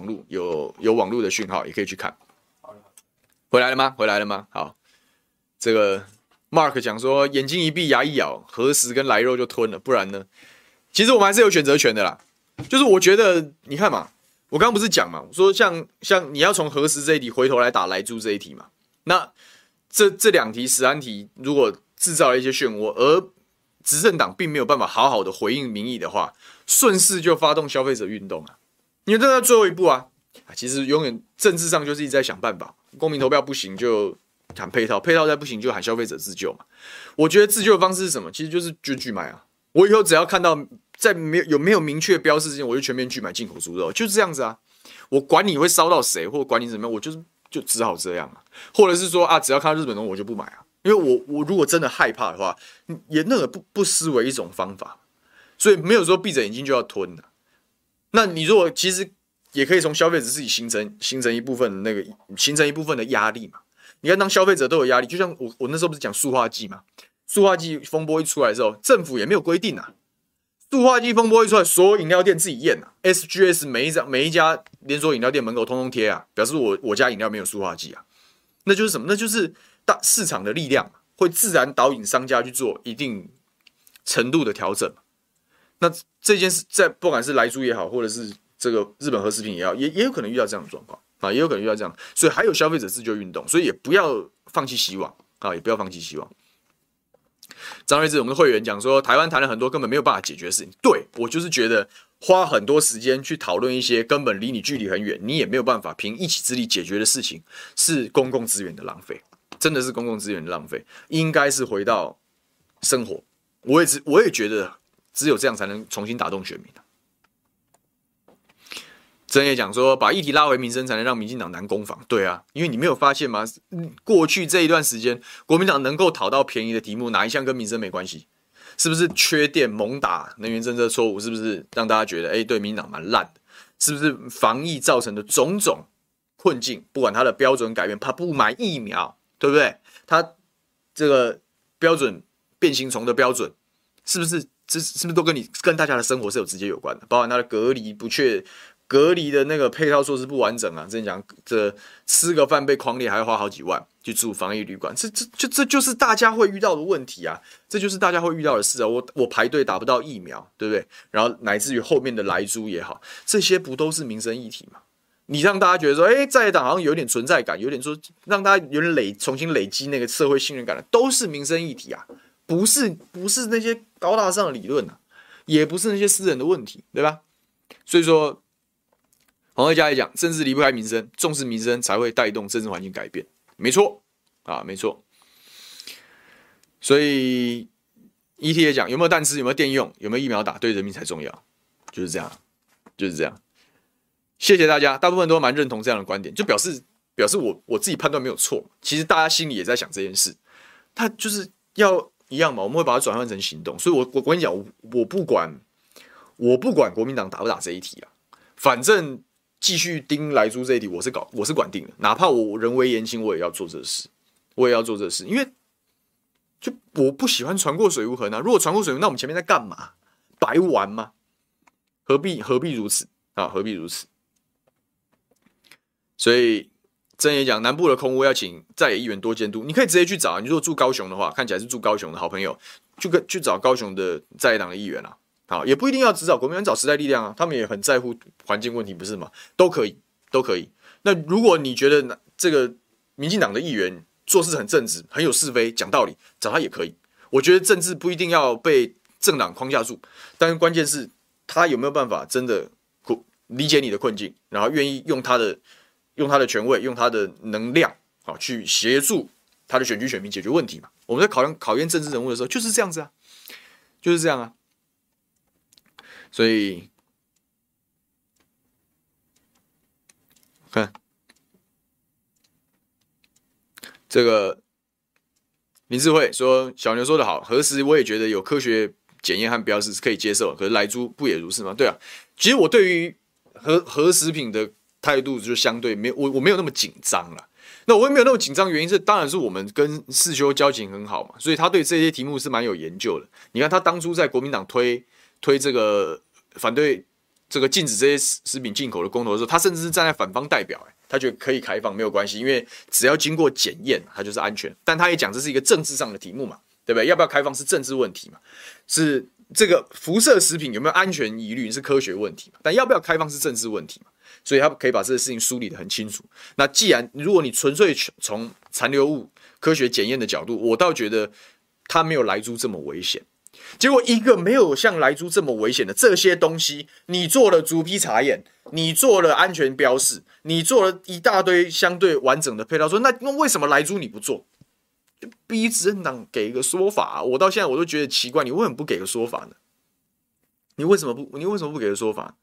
络有有网络的讯号，也可以去看。回来了吗？回来了吗？好，这个 Mark 讲说，眼睛一闭，牙一咬，何时跟来肉就吞了，不然呢？其实我们还是有选择权的啦。就是我觉得，你看嘛，我刚刚不是讲嘛，我说像像你要从何时这一题回头来打来猪这一题嘛，那这这两题十安题如果制造了一些漩涡，而执政党并没有办法好好的回应民意的话，顺势就发动消费者运动啊。你们这在最后一步啊！其实永远政治上就是一直在想办法，公民投票不行就喊配套，配套再不行就喊消费者自救嘛。我觉得自救的方式是什么？其实就是就拒买啊！我以后只要看到在没有有没有明确标示之前，我就全面拒买进口猪肉，就是这样子啊！我管你会烧到谁，或管你怎么样，我就是就只好这样啊。或者是说啊，只要看到日本东我就不买啊，因为我我如果真的害怕的话，也那个不不失为一种方法，所以没有说闭着眼睛就要吞的。那你如果其实也可以从消费者自己形成形成一部分那个形成一部分的压力嘛？你看，当消费者都有压力，就像我我那时候不是讲塑化剂嘛？塑化剂风波一出来的时候，政府也没有规定啊。塑化剂风波一出来，所有饮料店自己验啊，SGS 每一家每一家连锁饮料店门口通通贴啊，表示我我家饮料没有塑化剂啊。那就是什么？那就是大市场的力量会自然导引商家去做一定程度的调整。那这件事在不管是莱猪也好，或者是这个日本和食品也好，也也有可能遇到这样的状况啊，也有可能遇到这样，所以还有消费者自救运动，所以也不要放弃希望啊，也不要放弃希望。张瑞智，我们的会员讲说，台湾谈了很多根本没有办法解决的事情，对，我就是觉得花很多时间去讨论一些根本离你距离很远，你也没有办法凭一己之力解决的事情，是公共资源的浪费，真的是公共资源的浪费，应该是回到生活。我也只我也觉得。只有这样才能重新打动选民。真也讲说，把议题拉回民生，才能让民进党难攻防。对啊，因为你没有发现吗？过去这一段时间，国民党能够讨到便宜的题目，哪一项跟民生没关系？是不是缺电、猛打能源政策错误？是不是让大家觉得，哎，对民进党蛮烂的？是不是防疫造成的种种困境？不管他的标准改变，他不买疫苗，对不对？他这个标准变形虫的标准，是不是？这是不是都跟你跟大家的生活是有直接有关的？包含他的隔离不确、隔离的那个配套措施不完整啊！之前讲这吃个饭被匡列，还要花好几万去住防疫旅馆，这这就这就是大家会遇到的问题啊！这就是大家会遇到的事啊！我我排队打不到疫苗，对不对？然后乃至于后面的来租也好，这些不都是民生议题吗？你让大家觉得说，哎，在野党好像有点存在感，有点说让大家有点累重新累积那个社会信任感的，都是民生议题啊！不是不是那些高大上的理论啊，也不是那些私人的问题，对吧？所以说，黄慧嘉也讲，政治离不开民生，重视民生才会带动政治环境改变，没错。啊，没错。所以 ET 也讲有没有弹吃，有没有电用，有没有疫苗打，对人民才重要，就是这样，就是这样。谢谢大家，大部分都蛮认同这样的观点，就表示表示我我自己判断没有错。其实大家心里也在想这件事，他就是要一样嘛，我们会把它转换成行动。所以我，我我跟你讲，我不管我不管国民党打不打这一题啊，反正继续盯莱猪这一题，我是搞我是管定的，哪怕我人微言轻，我也要做这事，我也要做这事，因为就我不喜欢船过水无痕啊。如果船过水无，那我们前面在干嘛？白玩吗？何必何必如此啊？何必如此？所以，真也讲，南部的空屋要请在野议员多监督。你可以直接去找，你如果住高雄的话，看起来是住高雄的好朋友，就跟去找高雄的在野党的议员啊。好，也不一定要只找国民党，找时代力量啊，他们也很在乎环境问题，不是吗？都可以，都可以。那如果你觉得这个民进党的议员做事很正直，很有是非，讲道理，找他也可以。我觉得政治不一定要被政党框架住，但是关键是他有没有办法真的理解你的困境，然后愿意用他的。用他的权位，用他的能量，啊，去协助他的选区选民解决问题嘛。我们在考验考验政治人物的时候，就是这样子啊，就是这样啊。所以，看这个林智慧说：“小牛说的好，核食我也觉得有科学检验和标示是可以接受，可是莱猪不也如是吗？对啊，其实我对于核核食品的。”态度就相对没有我我没有那么紧张了。那我也没有那么紧张，原因是当然是我们跟世修交情很好嘛，所以他对这些题目是蛮有研究的。你看他当初在国民党推推这个反对这个禁止这些食品进口的公投的时候，他甚至是站在反方代表，哎，他觉得可以开放没有关系，因为只要经过检验，它就是安全。但他也讲这是一个政治上的题目嘛，对不对？要不要开放是政治问题嘛？是这个辐射食品有没有安全疑虑是科学问题嘛？但要不要开放是政治问题嘛？所以他可以把这个事情梳理得很清楚。那既然如果你纯粹从残留物科学检验的角度，我倒觉得它没有莱猪这么危险。结果一个没有像莱猪这么危险的这些东西，你做了逐批查验，你做了安全标示，你做了一大堆相对完整的配套，说那那为什么莱猪你不做？逼执政党给一个说法。我到现在我都觉得奇怪，你为什么不给个说法呢？你为什么不？你为什么不给个说法？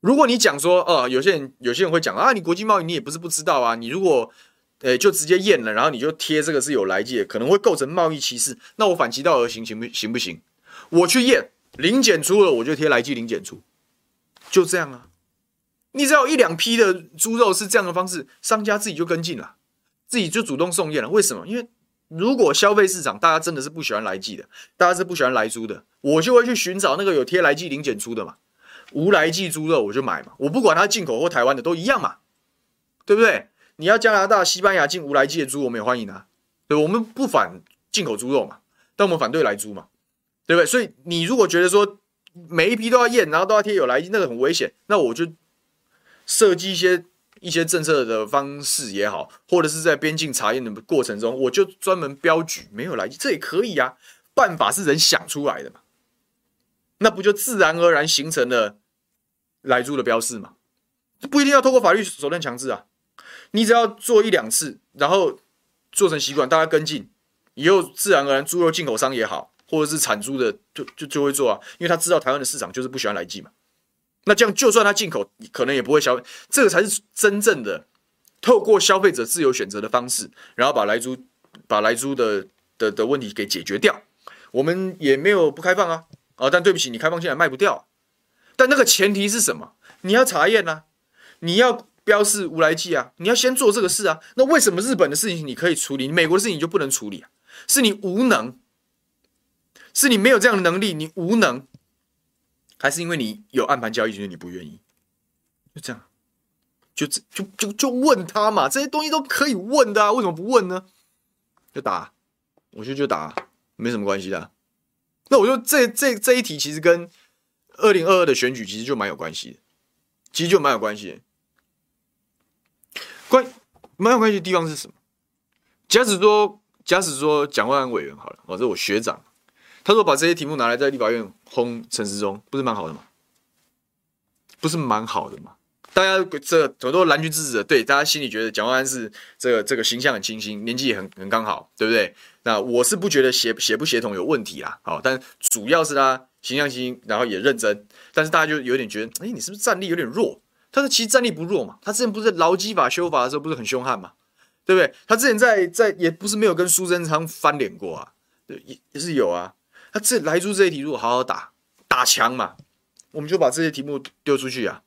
如果你讲说，呃，有些人有些人会讲啊，你国际贸易你也不是不知道啊，你如果，呃，就直接验了，然后你就贴这个是有莱剂的，可能会构成贸易歧视，那我反其道而行行不行不行？我去验零检出了，我就贴莱剂零检出，就这样啊。你只要一两批的猪肉是这样的方式，商家自己就跟进了，自己就主动送验了。为什么？因为如果消费市场大家真的是不喜欢莱剂的，大家是不喜欢来猪的，我就会去寻找那个有贴莱剂零检出的嘛。无莱剂猪肉我就买嘛，我不管它进口或台湾的都一样嘛，对不对？你要加拿大、西班牙进无莱剂的猪，我们也欢迎啊，对，我们不反进口猪肉嘛，但我们反对来猪嘛，对不对？所以你如果觉得说每一批都要验，然后都要贴有来，那个很危险，那我就设计一些一些政策的方式也好，或者是在边境查验的过程中，我就专门标举没有来，这也可以啊，办法是人想出来的嘛。那不就自然而然形成了来猪的标示嘛？不一定要透过法律手段强制啊，你只要做一两次，然后做成习惯，大家跟进，以后自然而然猪肉进口商也好，或者是产猪的就就就会做啊，因为他知道台湾的市场就是不喜欢莱剂嘛。那这样就算他进口，可能也不会消费，这个才是真正的透过消费者自由选择的方式，然后把莱猪把莱猪的的的问题给解决掉。我们也没有不开放啊。哦，但对不起，你开放进来卖不掉。但那个前提是什么？你要查验啊，你要标示无莱剂啊，你要先做这个事啊。那为什么日本的事情你可以处理，美国的事情你就不能处理啊？是你无能，是你没有这样的能力，你无能，还是因为你有暗盘交易，所以你不愿意？就这样，就就就就问他嘛，这些东西都可以问的啊，为什么不问呢？就打，我就就打，没什么关系的。那我说这这这一题其实跟二零二二的选举其实就蛮有关系的，其实就蛮有关系。关蛮有关系的地方是什么？假使说，假使说蒋万安委员好了，我这我学长，他说把这些题目拿来在立法院轰陈时中，不是蛮好的吗？不是蛮好的吗？大家这很多蓝军支持者，对大家心里觉得蒋万安是这个这个形象很清新，年纪也很很刚好，对不对？那我是不觉得协协不协同有问题啦，好，但主要是他形象清新，然后也认真，但是大家就有点觉得，哎，你是不是战力有点弱？但是其实战力不弱嘛，他之前不是劳基法修法的时候不是很凶悍嘛，对不对？他之前在在也不是没有跟苏贞昌翻脸过啊，对，也也是有啊。他这莱猪这些题如果好好打打强嘛，我们就把这些题目丢出去啊。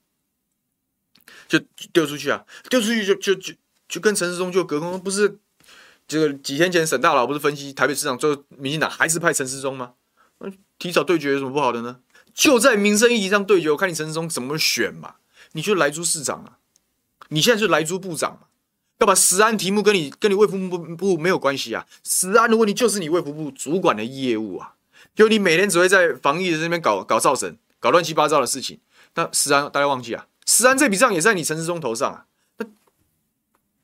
就丢出去啊！丢出去就就就就跟陈时中就隔空，不是这个几天前沈大佬不是分析台北市长最后民进党还是派陈世忠吗？提早对决有什么不好的呢？就在民生议题上对决，我看你陈世忠怎么选嘛？你就莱猪市长啊？你现在是莱猪部长嘛？要把食安题目跟你跟你卫福部部没有关系啊？食安的问题就是你卫福部主管的业务啊！就你每天只会在防疫的这边搞搞造神，搞乱七八糟的事情，那食安大家忘记啊？食安这笔账也在你陈世忠头上啊，那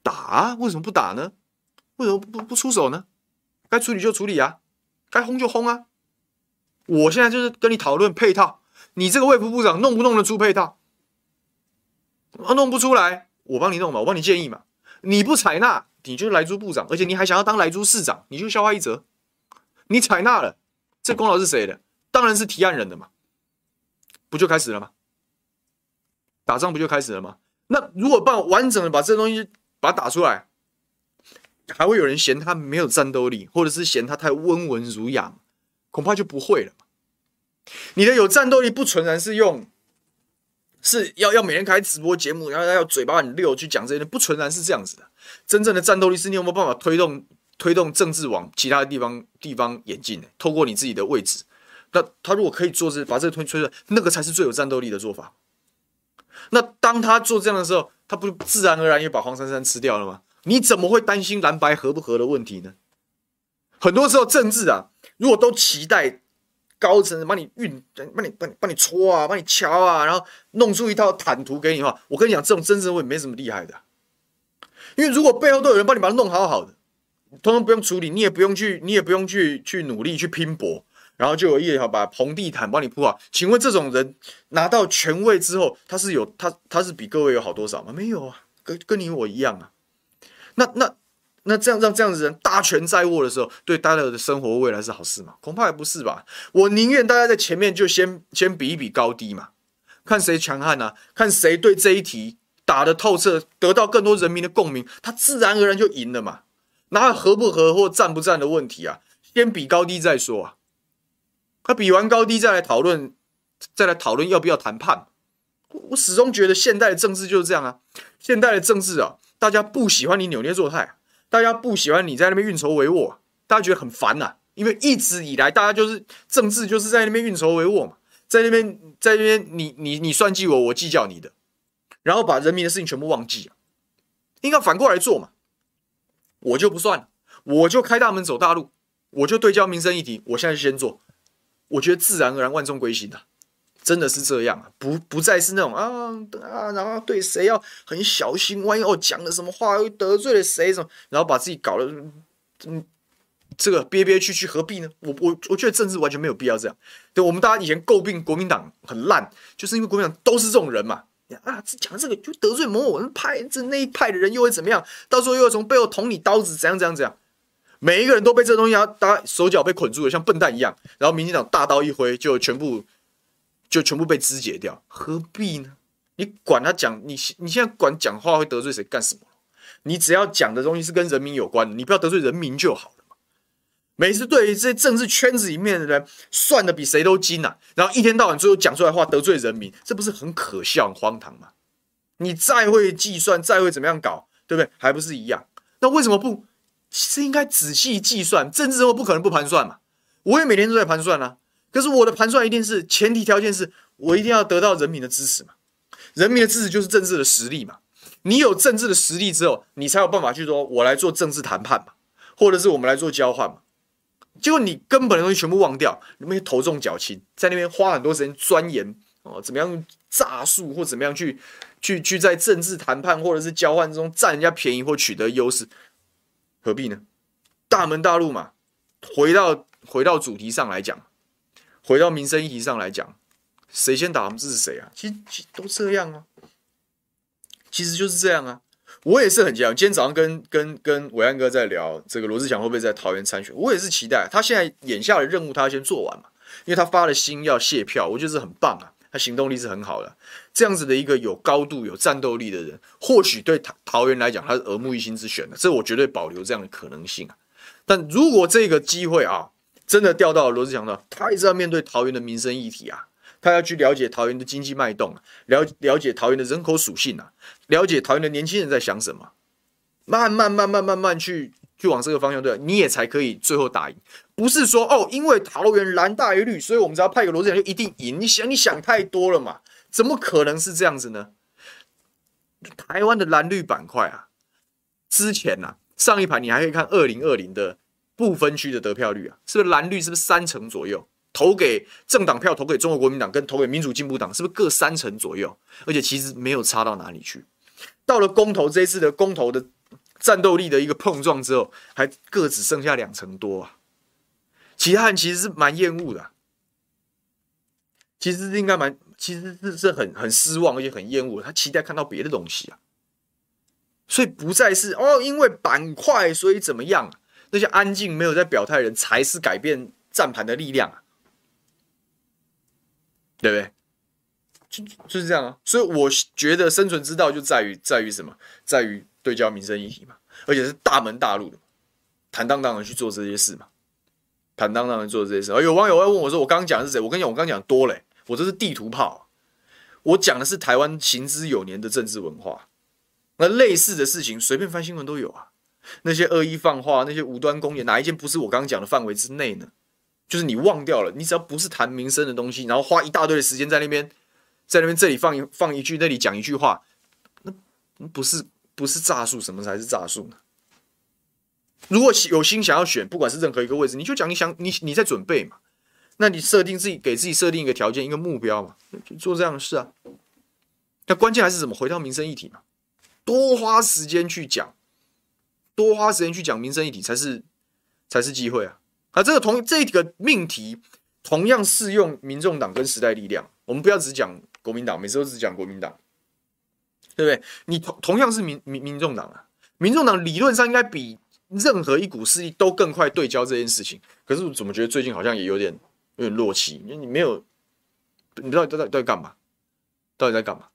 打啊？为什么不打呢？为什么不不出手呢？该处理就处理啊，该轰就轰啊！我现在就是跟你讨论配套，你这个卫福部长弄不弄得出配套？啊，弄不出来，我帮你弄嘛，我帮你建议嘛。你不采纳，你就是莱猪部长，而且你还想要当莱猪市长，你就笑话一则。你采纳了，这功劳是谁的？当然是提案人的嘛，不就开始了吗？打仗不就开始了吗？那如果把完整的把这东西把它打出来，还会有人嫌他没有战斗力，或者是嫌他太温文儒雅，恐怕就不会了。你的有战斗力不纯然是用，是要要每天开直播节目，然后要嘴巴很溜去讲这些，不纯然是这样子的。真正的战斗力是你有没有办法推动推动政治往其他地方地方演进呢？透过你自己的位置，那他如果可以做这把这个推推出来，那个才是最有战斗力的做法。那当他做这样的时候，他不自然而然也把黄珊珊吃掉了吗？你怎么会担心蓝白合不合的问题呢？很多时候政治啊，如果都期待高层帮你运、帮你、帮你、帮你戳啊、帮你敲啊，然后弄出一套坦途给你的话，我跟你讲，这种政治会没什么厉害的。因为如果背后都有人帮你把它弄好好的，通通不用处理，你也不用去，你也不用去去努力去拼搏。然后就有一好把红地毯帮你铺好，请问这种人拿到权位之后，他是有他他是比各位有好多少吗？没有啊，跟跟你我一样啊。那那那这样让这样子人大权在握的时候，对大家的生活未来是好事吗？恐怕也不是吧。我宁愿大家在前面就先先比一比高低嘛，看谁强悍啊，看谁对这一题打得透彻，得到更多人民的共鸣，他自然而然就赢了嘛。哪有合不合或战不战的问题啊？先比高低再说啊。他比完高低再来讨论，再来讨论要不要谈判。我始终觉得现代的政治就是这样啊，现代的政治啊，大家不喜欢你扭捏作态，大家不喜欢你在那边运筹帷幄，大家觉得很烦呐、因为一直以来大家就是政治就是在那边运筹帷幄嘛，在那边在那边你你你算计我，我计较你的，然后把人民的事情全部忘记了，应该反过来做嘛。我就不算了，我就开大门走大路，我就对焦民生议题，我现在就先做。我觉得自然而然万众归心的，真的是这样啊，不不再是那种啊啊，然后对谁要很小心，万一哦讲了什么话又得罪了谁什么，然后把自己搞得嗯这个憋憋屈屈，何必呢？我我我觉得政治完全没有必要这样。对，我们大家以前诟病国民党很烂，就是因为国民党都是这种人嘛啊，讲这个就得罪某某人派，这那一派的人又会怎么样？到时候又会从背后捅你刀子，怎样怎样怎样。每一个人都被这东西啊，大家手脚被捆住了，像笨蛋一样。然后民进党大刀一挥，就全部就全部被肢解掉，何必呢？你管他讲，你你现在管讲话会得罪谁干什么？你只要讲的东西是跟人民有关的，你不要得罪人民就好。每次对于这些政治圈子里面的人算的比谁都精啊，然后一天到晚最后讲出来话得罪人民，这不是很可笑、很荒唐吗？你再会计算，再会怎么样搞，对不对？还不是一样？那为什么不？是应该仔细计算，政治人物不可能不盘算嘛。我也每天都在盘算啊。可是我的盘算一定是前提条件是我一定要得到人民的支持嘛。人民的支持就是政治的实力嘛。你有政治的实力之后，你才有办法去说，我来做政治谈判嘛，或者是我们来做交换嘛。结果你根本的东西全部忘掉，你们头重脚轻，在那边花很多时间钻研哦，怎么样用诈术或怎么样去去去在政治谈判或者是交换中占人家便宜或取得优势。何必呢？大门大路嘛，回到回到主题上来讲，回到民生议题上来讲，谁先打我们支持谁啊？其其实都这样啊。其实就是这样啊。我也是很期待。今天早上跟跟跟伟安哥在聊这个罗志祥会不会在桃园参选，我也是期待。他现在眼下的任务，他要先做完嘛，因为他发了心要卸票，我觉得是很棒啊。他行动力是很好的，这样子的一个有高度、有战斗力的人，或许对桃桃园来讲，他是耳目一新之选的，这我绝对保留这样的可能性啊。但如果这个机会啊，真的调到罗志祥的，他也是要面对桃园的民生议题啊，他要去了解桃园的经济脉动，了了解桃园的人口属性啊，了解桃园的年轻人在想什么，慢慢慢慢慢慢去去往这个方向对，你也才可以最后打赢。不是说哦，因为桃园蓝大于绿，所以我们只要派个罗志祥就一定赢。你想，你想太多了嘛？怎么可能是这样子呢？台湾的蓝绿板块啊，之前呐、上一盘你还可以看二零二零的不分区的得票率啊，是不是蓝绿是不是三成左右？投给政党票，投给中国国民党跟投给民主进步党，是不是各三成左右？而且其实没有差到哪里去。到了公投这一次的公投的战斗力的一个碰撞之后，还各只剩下两成多啊。其他人其实是蛮厌恶的、其实应该蛮，其实是是很很失望，而且很厌恶。他期待看到别的东西啊，所以不再是哦，因为板块所以怎么样？那些安静没有在表态的人才是改变战盘的力量啊，对不对？就是这样啊。所以我觉得生存之道就在于在于什么？在于对焦民生议题嘛，而且是大门大路的，坦荡荡的去做这些事嘛。坦荡荡的做这些事，而有网友会问我说：“我刚刚讲的是谁？”我跟你讲，我刚讲多嘞，我这是地图炮，我讲的是台湾行之有年的政治文化。那类似的事情，随便翻新闻都有啊。那些恶意放话，那些无端攻击，哪一件不是我刚刚讲的范围之内呢？就是你忘掉了，你只要不是谈民生的东西，然后花一大堆的时间在那边，在那边这里放一放一句，那里讲一句话，那不是不是诈术，什么才是诈术呢？如果有心想要选，不管是任何一个位置，你就讲你想你你在准备嘛？那你设定自己给自己设定一个条件，一个目标嘛，就做这样的事啊。那关键还是怎么回到民生议题嘛？多花时间去讲，多花时间去讲民生议题才是才是机会啊！啊，这个同这个命题同样适用民众党跟时代力量。我们不要只讲国民党，每次都只讲国民党，对不对？你同同样是民民民众党啊，民众党理论上应该比。任何一股势力都更快对焦这件事情，可是我怎么觉得最近好像也有点有点弱气？因为你没有，你到底都在在干嘛？到底在干嘛？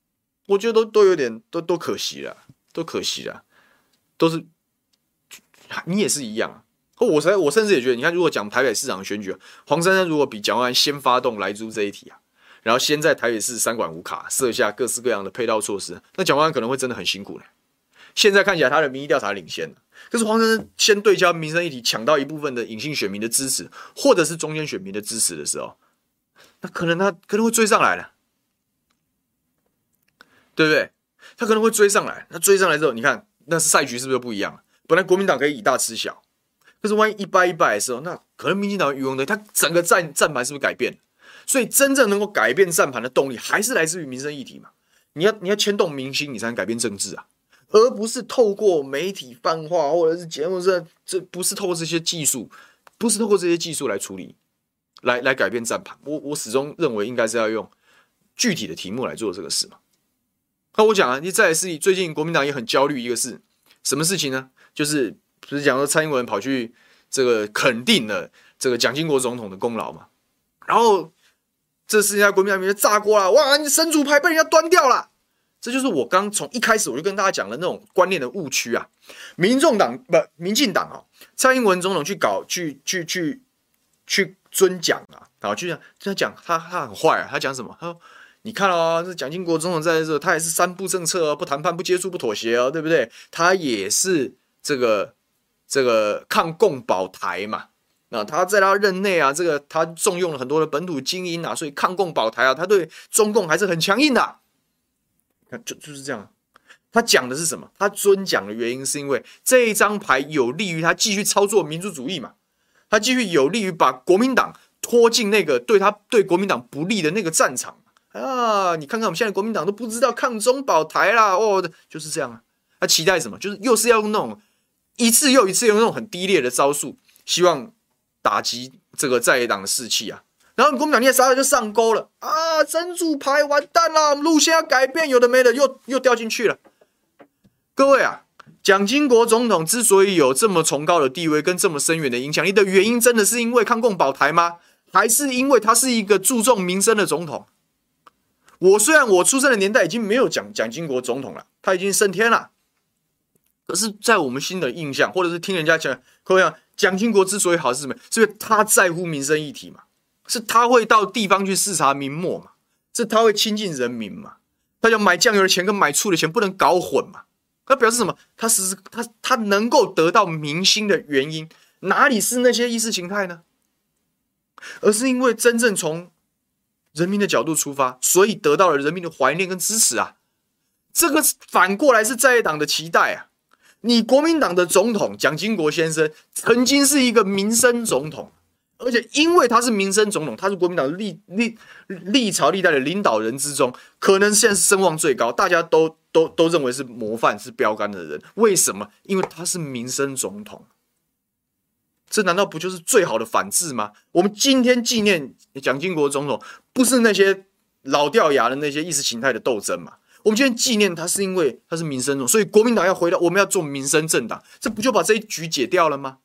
我觉得都都有点都都可惜了，都可惜了，都是你也是一样啊。我才我甚至也觉得，你看，如果讲台北市长选举，黄珊珊如果比蒋万安先发动莱猪这一题啊，然后先在台北市三管五卡设下各式各样的配套措施，那蒋万安可能会真的很辛苦呢。现在看起来他的民意调查领先。可是黄珊珊先对焦民生议题，抢到一部分的隐性选民的支持，或者是中间选民的支持的时候，那可能他可能会追上来了，对不对？他可能会追上来。那追上来之后，你看那是赛局是不是不一样了？本来国民党可以以大吃小，可是万一一败一败的时候，那可能民进党渔翁的他整个战战盘是不是改变？所以真正能够改变战盘的动力，还是来自于民生议题嘛？你要你要牵动民心，你才能改变政治啊。而不是透过媒体泛化，或者是节目这这不是透过这些技术，不是透过这些技术来处理，来来改变战盘。我我始终认为应该是要用具体的题目来做这个事嘛。那我讲啊，你再来是最近国民党也很焦虑一个事，什么事情呢？就是不是讲说蔡英文跑去这个肯定了这个蒋经国总统的功劳嘛？然后这事情在国民党里面炸锅了，哇，你神主牌被人家端掉了。这就是我刚从一开始我就跟大家讲的那种观念的误区啊！民众党不，民进党啊，蔡英文总统去搞去去去去尊蒋啊，好，就这样这样讲他他很坏啊！他讲什么？他说：“你看哦，这蒋经国总统在的时候，他也是三不政策哦，不谈判、不接触、不妥协哦，对不对？他也是这个这个抗共保台嘛。那他在他任内啊，这个他重用了很多的本土精英啊，所以抗共保台啊，他对中共还是很强硬的。”看就就是这样，他讲的是什么？他尊讲的原因是因为这一张牌有利于他继续操作民族主义嘛？他继续有利于把国民党拖进那个对他对国民党不利的那个战场啊！你看看我们现在国民党都不知道抗中保台啦，哦，就是这样啊！他期待什么？就是又是要用那种一次又一次用那种很低劣的招数，希望打击这个在野党的士气啊！然后国民党你也傻傻就上钩了啊！珍珠牌完蛋了，路线要改变，有的没的又又掉进去了。各位啊，蒋经国总统之所以有这么崇高的地位跟这么深远的影响力的原因，真的是因为抗共保台吗？还是因为他是一个注重民生的总统？我虽然我出生的年代已经没有蒋蒋经国总统了，他已经升天了，可是，在我们新的印象，或者是听人家讲，各位啊，蒋经国之所以好是什么？是因为他在乎民生议题嘛？是他会到地方去视察民末嘛？是他会亲近人民嘛？他要买酱油的钱跟买醋的钱不能搞混嘛？他表示什么？他是他他能够得到民心的原因，哪里是那些意识形态呢？而是因为真正从人民的角度出发，所以得到了人民的怀念跟支持啊！这个反过来是在野党的期待啊！你国民党的总统蒋经国先生曾经是一个民生总统，而且因为他是民生总统，他是国民党历历历朝历代的领导人之中，可能现在是声望最高，大家都都都认为是模范、是标杆的人。为什么？因为他是民生总统。这难道不就是最好的反制吗？我们今天纪念蒋经国总统，不是那些老掉牙的那些意识形态的斗争吗？我们今天纪念他，是因为他是民生总，所以国民党要回到，我们要做民生政党，这不就把这一局解掉了吗？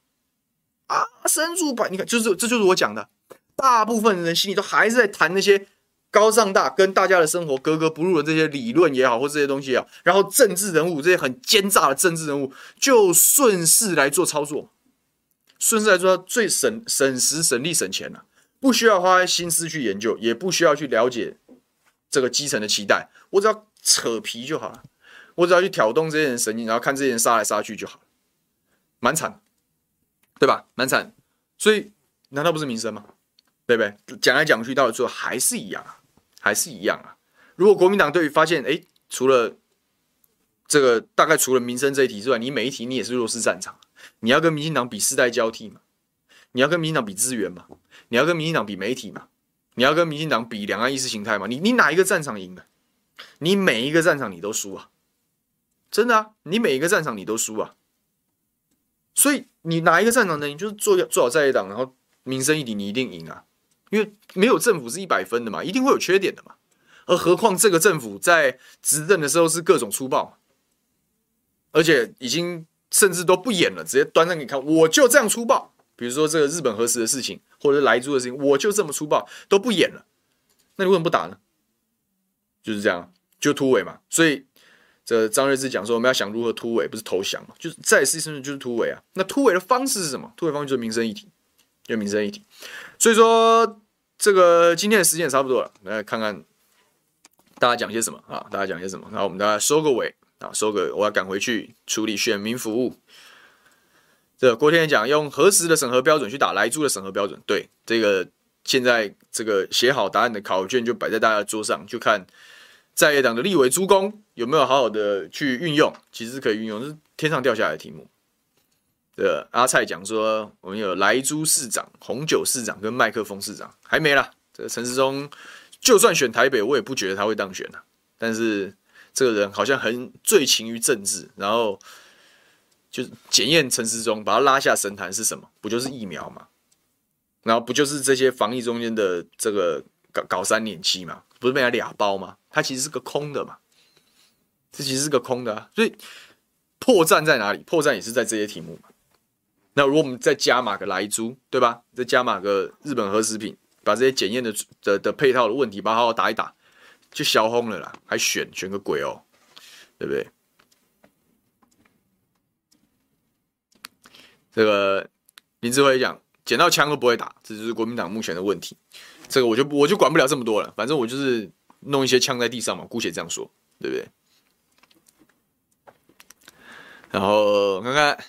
啊，深入百，你看，就是这就是我讲的，大部分人的心里都还是在谈那些高尚大跟大家的生活格格不入的这些理论也好，或这些东西也好，然后政治人物这些很奸诈的政治人物就顺势来做操作。顺势来说，最省省时省力省钱了，不需要花心思去研究，也不需要去了解这个基层的期待，我只要扯皮就好了，我只要去挑动这些人神经，然后看这些人杀来杀去就好了，蛮惨，对吧？蛮惨，所以难道不是民生吗？对不对？讲来讲去，到了最后还是一样啊，还是一样啊。如果国民党对于发现，哎，除了这个大概除了民生这一题之外，你每一题你也是弱势战场。你要跟民进党比世代交替嘛？你要跟民进党比资源嘛？你要跟民进党比媒体嘛？你要跟民进党比两岸意识形态嘛？你你哪一个战场赢了？你每一个战场你都输啊！真的啊！你每一个战场你都输啊！所以你哪一个战场呢？你就是做做好在野党，然后民生议题你一定赢啊！因为没有政府是一百分的嘛，一定会有缺点的嘛。而何况这个政府在执政的时候是各种粗暴，而且已经。甚至都不演了，直接端上给你看，我就这样粗暴。比如说这个日本核食的事情，或者是莱猪的事情，我就这么粗暴，都不演了。那你为什么不打呢？就是这样，就突围嘛。所以这张瑞智讲说，我们要想如何突围，不是投降嘛，就是在事实就是突围啊。那突围的方式是什么？突围方式就是民生议题，就民生议题。所以说这个今天的时间也差不多了，来看看大家讲些什么啊？大家讲些什么？然后我们大家收个尾。啊，收个，我要赶回去处理选民服务。这、郭天讲用核食的审核标准去打莱猪的审核标准，对这个现在这个写好答案的考卷就摆在大家桌上，就看在野党的立委诸公有没有好好的去运用，其实是可以运用，是天上掉下来的题目。这阿蔡讲说，我们有莱猪市长、红酒市长跟麦克风市长，还没啦。这陈时中就算选台北，我也不觉得他会当选啊，但是。这个人好像很醉情于政治，然后就是检验陈时中，把他拉下神坛是什么？不就是疫苗嘛？然后不就是这些防疫中间的这个搞搞三年期嘛？不是被他俩包吗？它其实是个空的嘛？这其实是个空的啊！所以破绽在哪里？破绽也是在这些题目嘛。那如果我们再加码个莱猪，对吧？再加码个日本核食品，把这些检验的的的配套的问题，把它好好打一打。就消轰了啦，还选选个鬼哦，对不对？这个林志辉讲，捡到枪都不会打，这就是国民党目前的问题。这个我就我就管不了这么多了，反正我就是弄一些枪在地上嘛，姑且这样说，对不对？然后看看，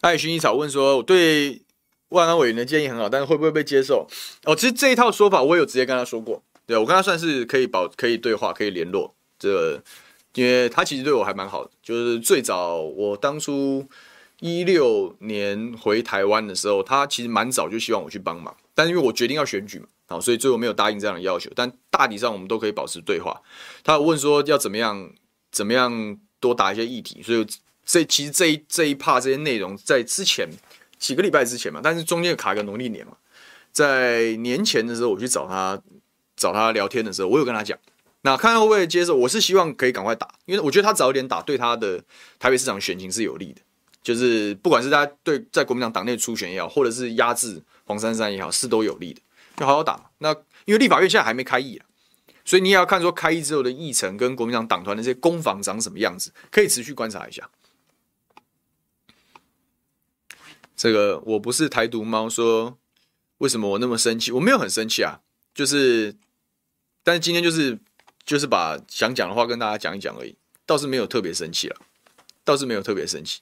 爱薰衣草问说，我对。万安委员的建议很好，但是会不会被接受？哦，其实这一套说法我有直接跟他说过，对，我跟他算是可以保、可以对话、可以联络。这个，因为他其实对我还蛮好的，就是最早我当初一六年回台湾的时候，他其实蛮早就希望我去帮忙，但因为我决定要选举嘛，好，所以最后没有答应这样的要求。但大体上我们都可以保持对话。他问说要怎么样、怎么样多打一些议题，所以这其实这一这一趴这些内容在之前。几个礼拜之前嘛，但是中间卡个农历年嘛，在年前的时候，我去找他找他聊天的时候，我有跟他讲，那看他会不会接受？我是希望可以赶快打，因为我觉得他早点打，对他的台北市长选情是有利的。就是不管是他对在国民党党内初选也好，或者是压制黄珊珊也好，是都有利的。就好好打嘛。那因为立法院现在还没开议啊，所以你也要看说开议之后的议程跟国民党党团的这些攻防长什么样子，可以持续观察一下。这个我不是台独猫，说为什么我那么生气？我没有很生气啊，就是，但是今天就是。就是把想讲的话跟大家讲一讲而已，倒是没有特别生气了，倒是没有特别生气。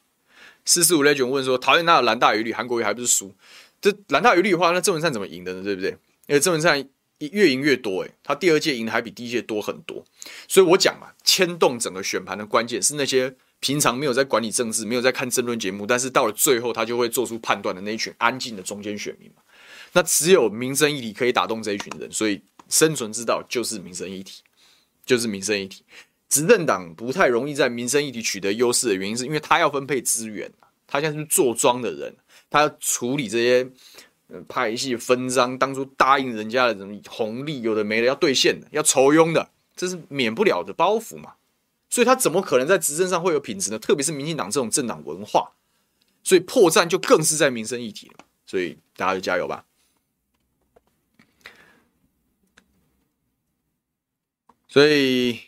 四四五 legend 问说，讨厌那蓝大于绿，韩国瑜还不是输？这蓝大于绿的话，那郑文灿怎么赢的呢？对不对？因为郑文灿越赢越多，诶，他第二届赢的还比第一届多很多。所以我讲嘛，牵动整个选盘的关键是那些平常没有在管理政治、没有在看政论节目，但是到了最后他就会做出判断的那一群安静的中间选民嘛。那只有民生议题可以打动这一群人，所以生存之道就是民生议题。就是民生议题，执政党不太容易在民生议题取得优势的原因，是因为他要分配资源，他现在是坐庄的人，他要处理这些派系分赃，当初答应人家的什么红利，有的没的要兑现的，要酬庸的，这是免不了的包袱嘛。所以他怎么可能在执政上会有品质呢？特别是民进党这种政党文化，所以破绽就更是在民生议题。所以大家就加油吧。所以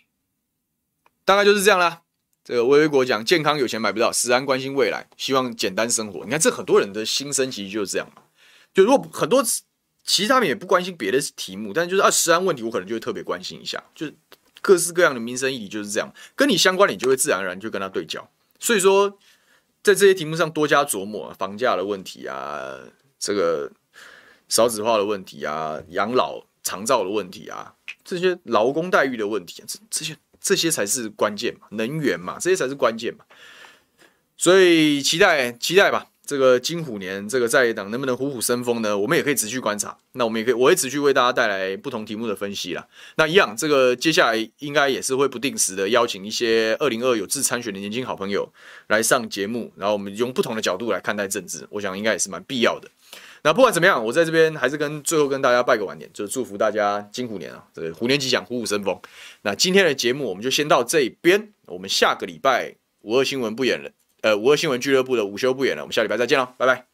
大概就是这样啦。这个微微国讲，健康有钱买不到，食安关心未来，希望简单生活。你看，这很多人的心声其实就是这样。就如果很多其实他们也不关心别的题目，但就是啊，食安问题我可能就会特别关心一下。就是各式各样的民生议题就是这样，跟你相关，你就会自然而然就跟他对焦。所以说，在这些题目上多加琢磨，房价的问题啊，这个少子化的问题啊，养老长照的问题啊。这些劳工待遇的问题，这这些这些才是关键嘛，能源嘛，这些才是关键嘛。所以期待期待吧，这个金虎年，这个在野党能不能虎虎生风呢？我们也可以持续观察。那我们也可以，我会持续为大家带来不同题目的分析啦。那一样，这个接下来应该也是会不定时的邀请一些二零二有志参选的年轻好朋友来上节目，然后我们用不同的角度来看待政治，我想应该也是蛮必要的。那不管怎么样，我在这边还是跟最后跟大家拜个晚年，就是祝福大家金虎年啊，这个虎年吉祥，虎虎生风。那今天的节目我们就先到这边，我们下个礼拜五二新闻不演了，呃，五二新闻俱乐部的午休不演了，我们下礼拜再见了，拜拜。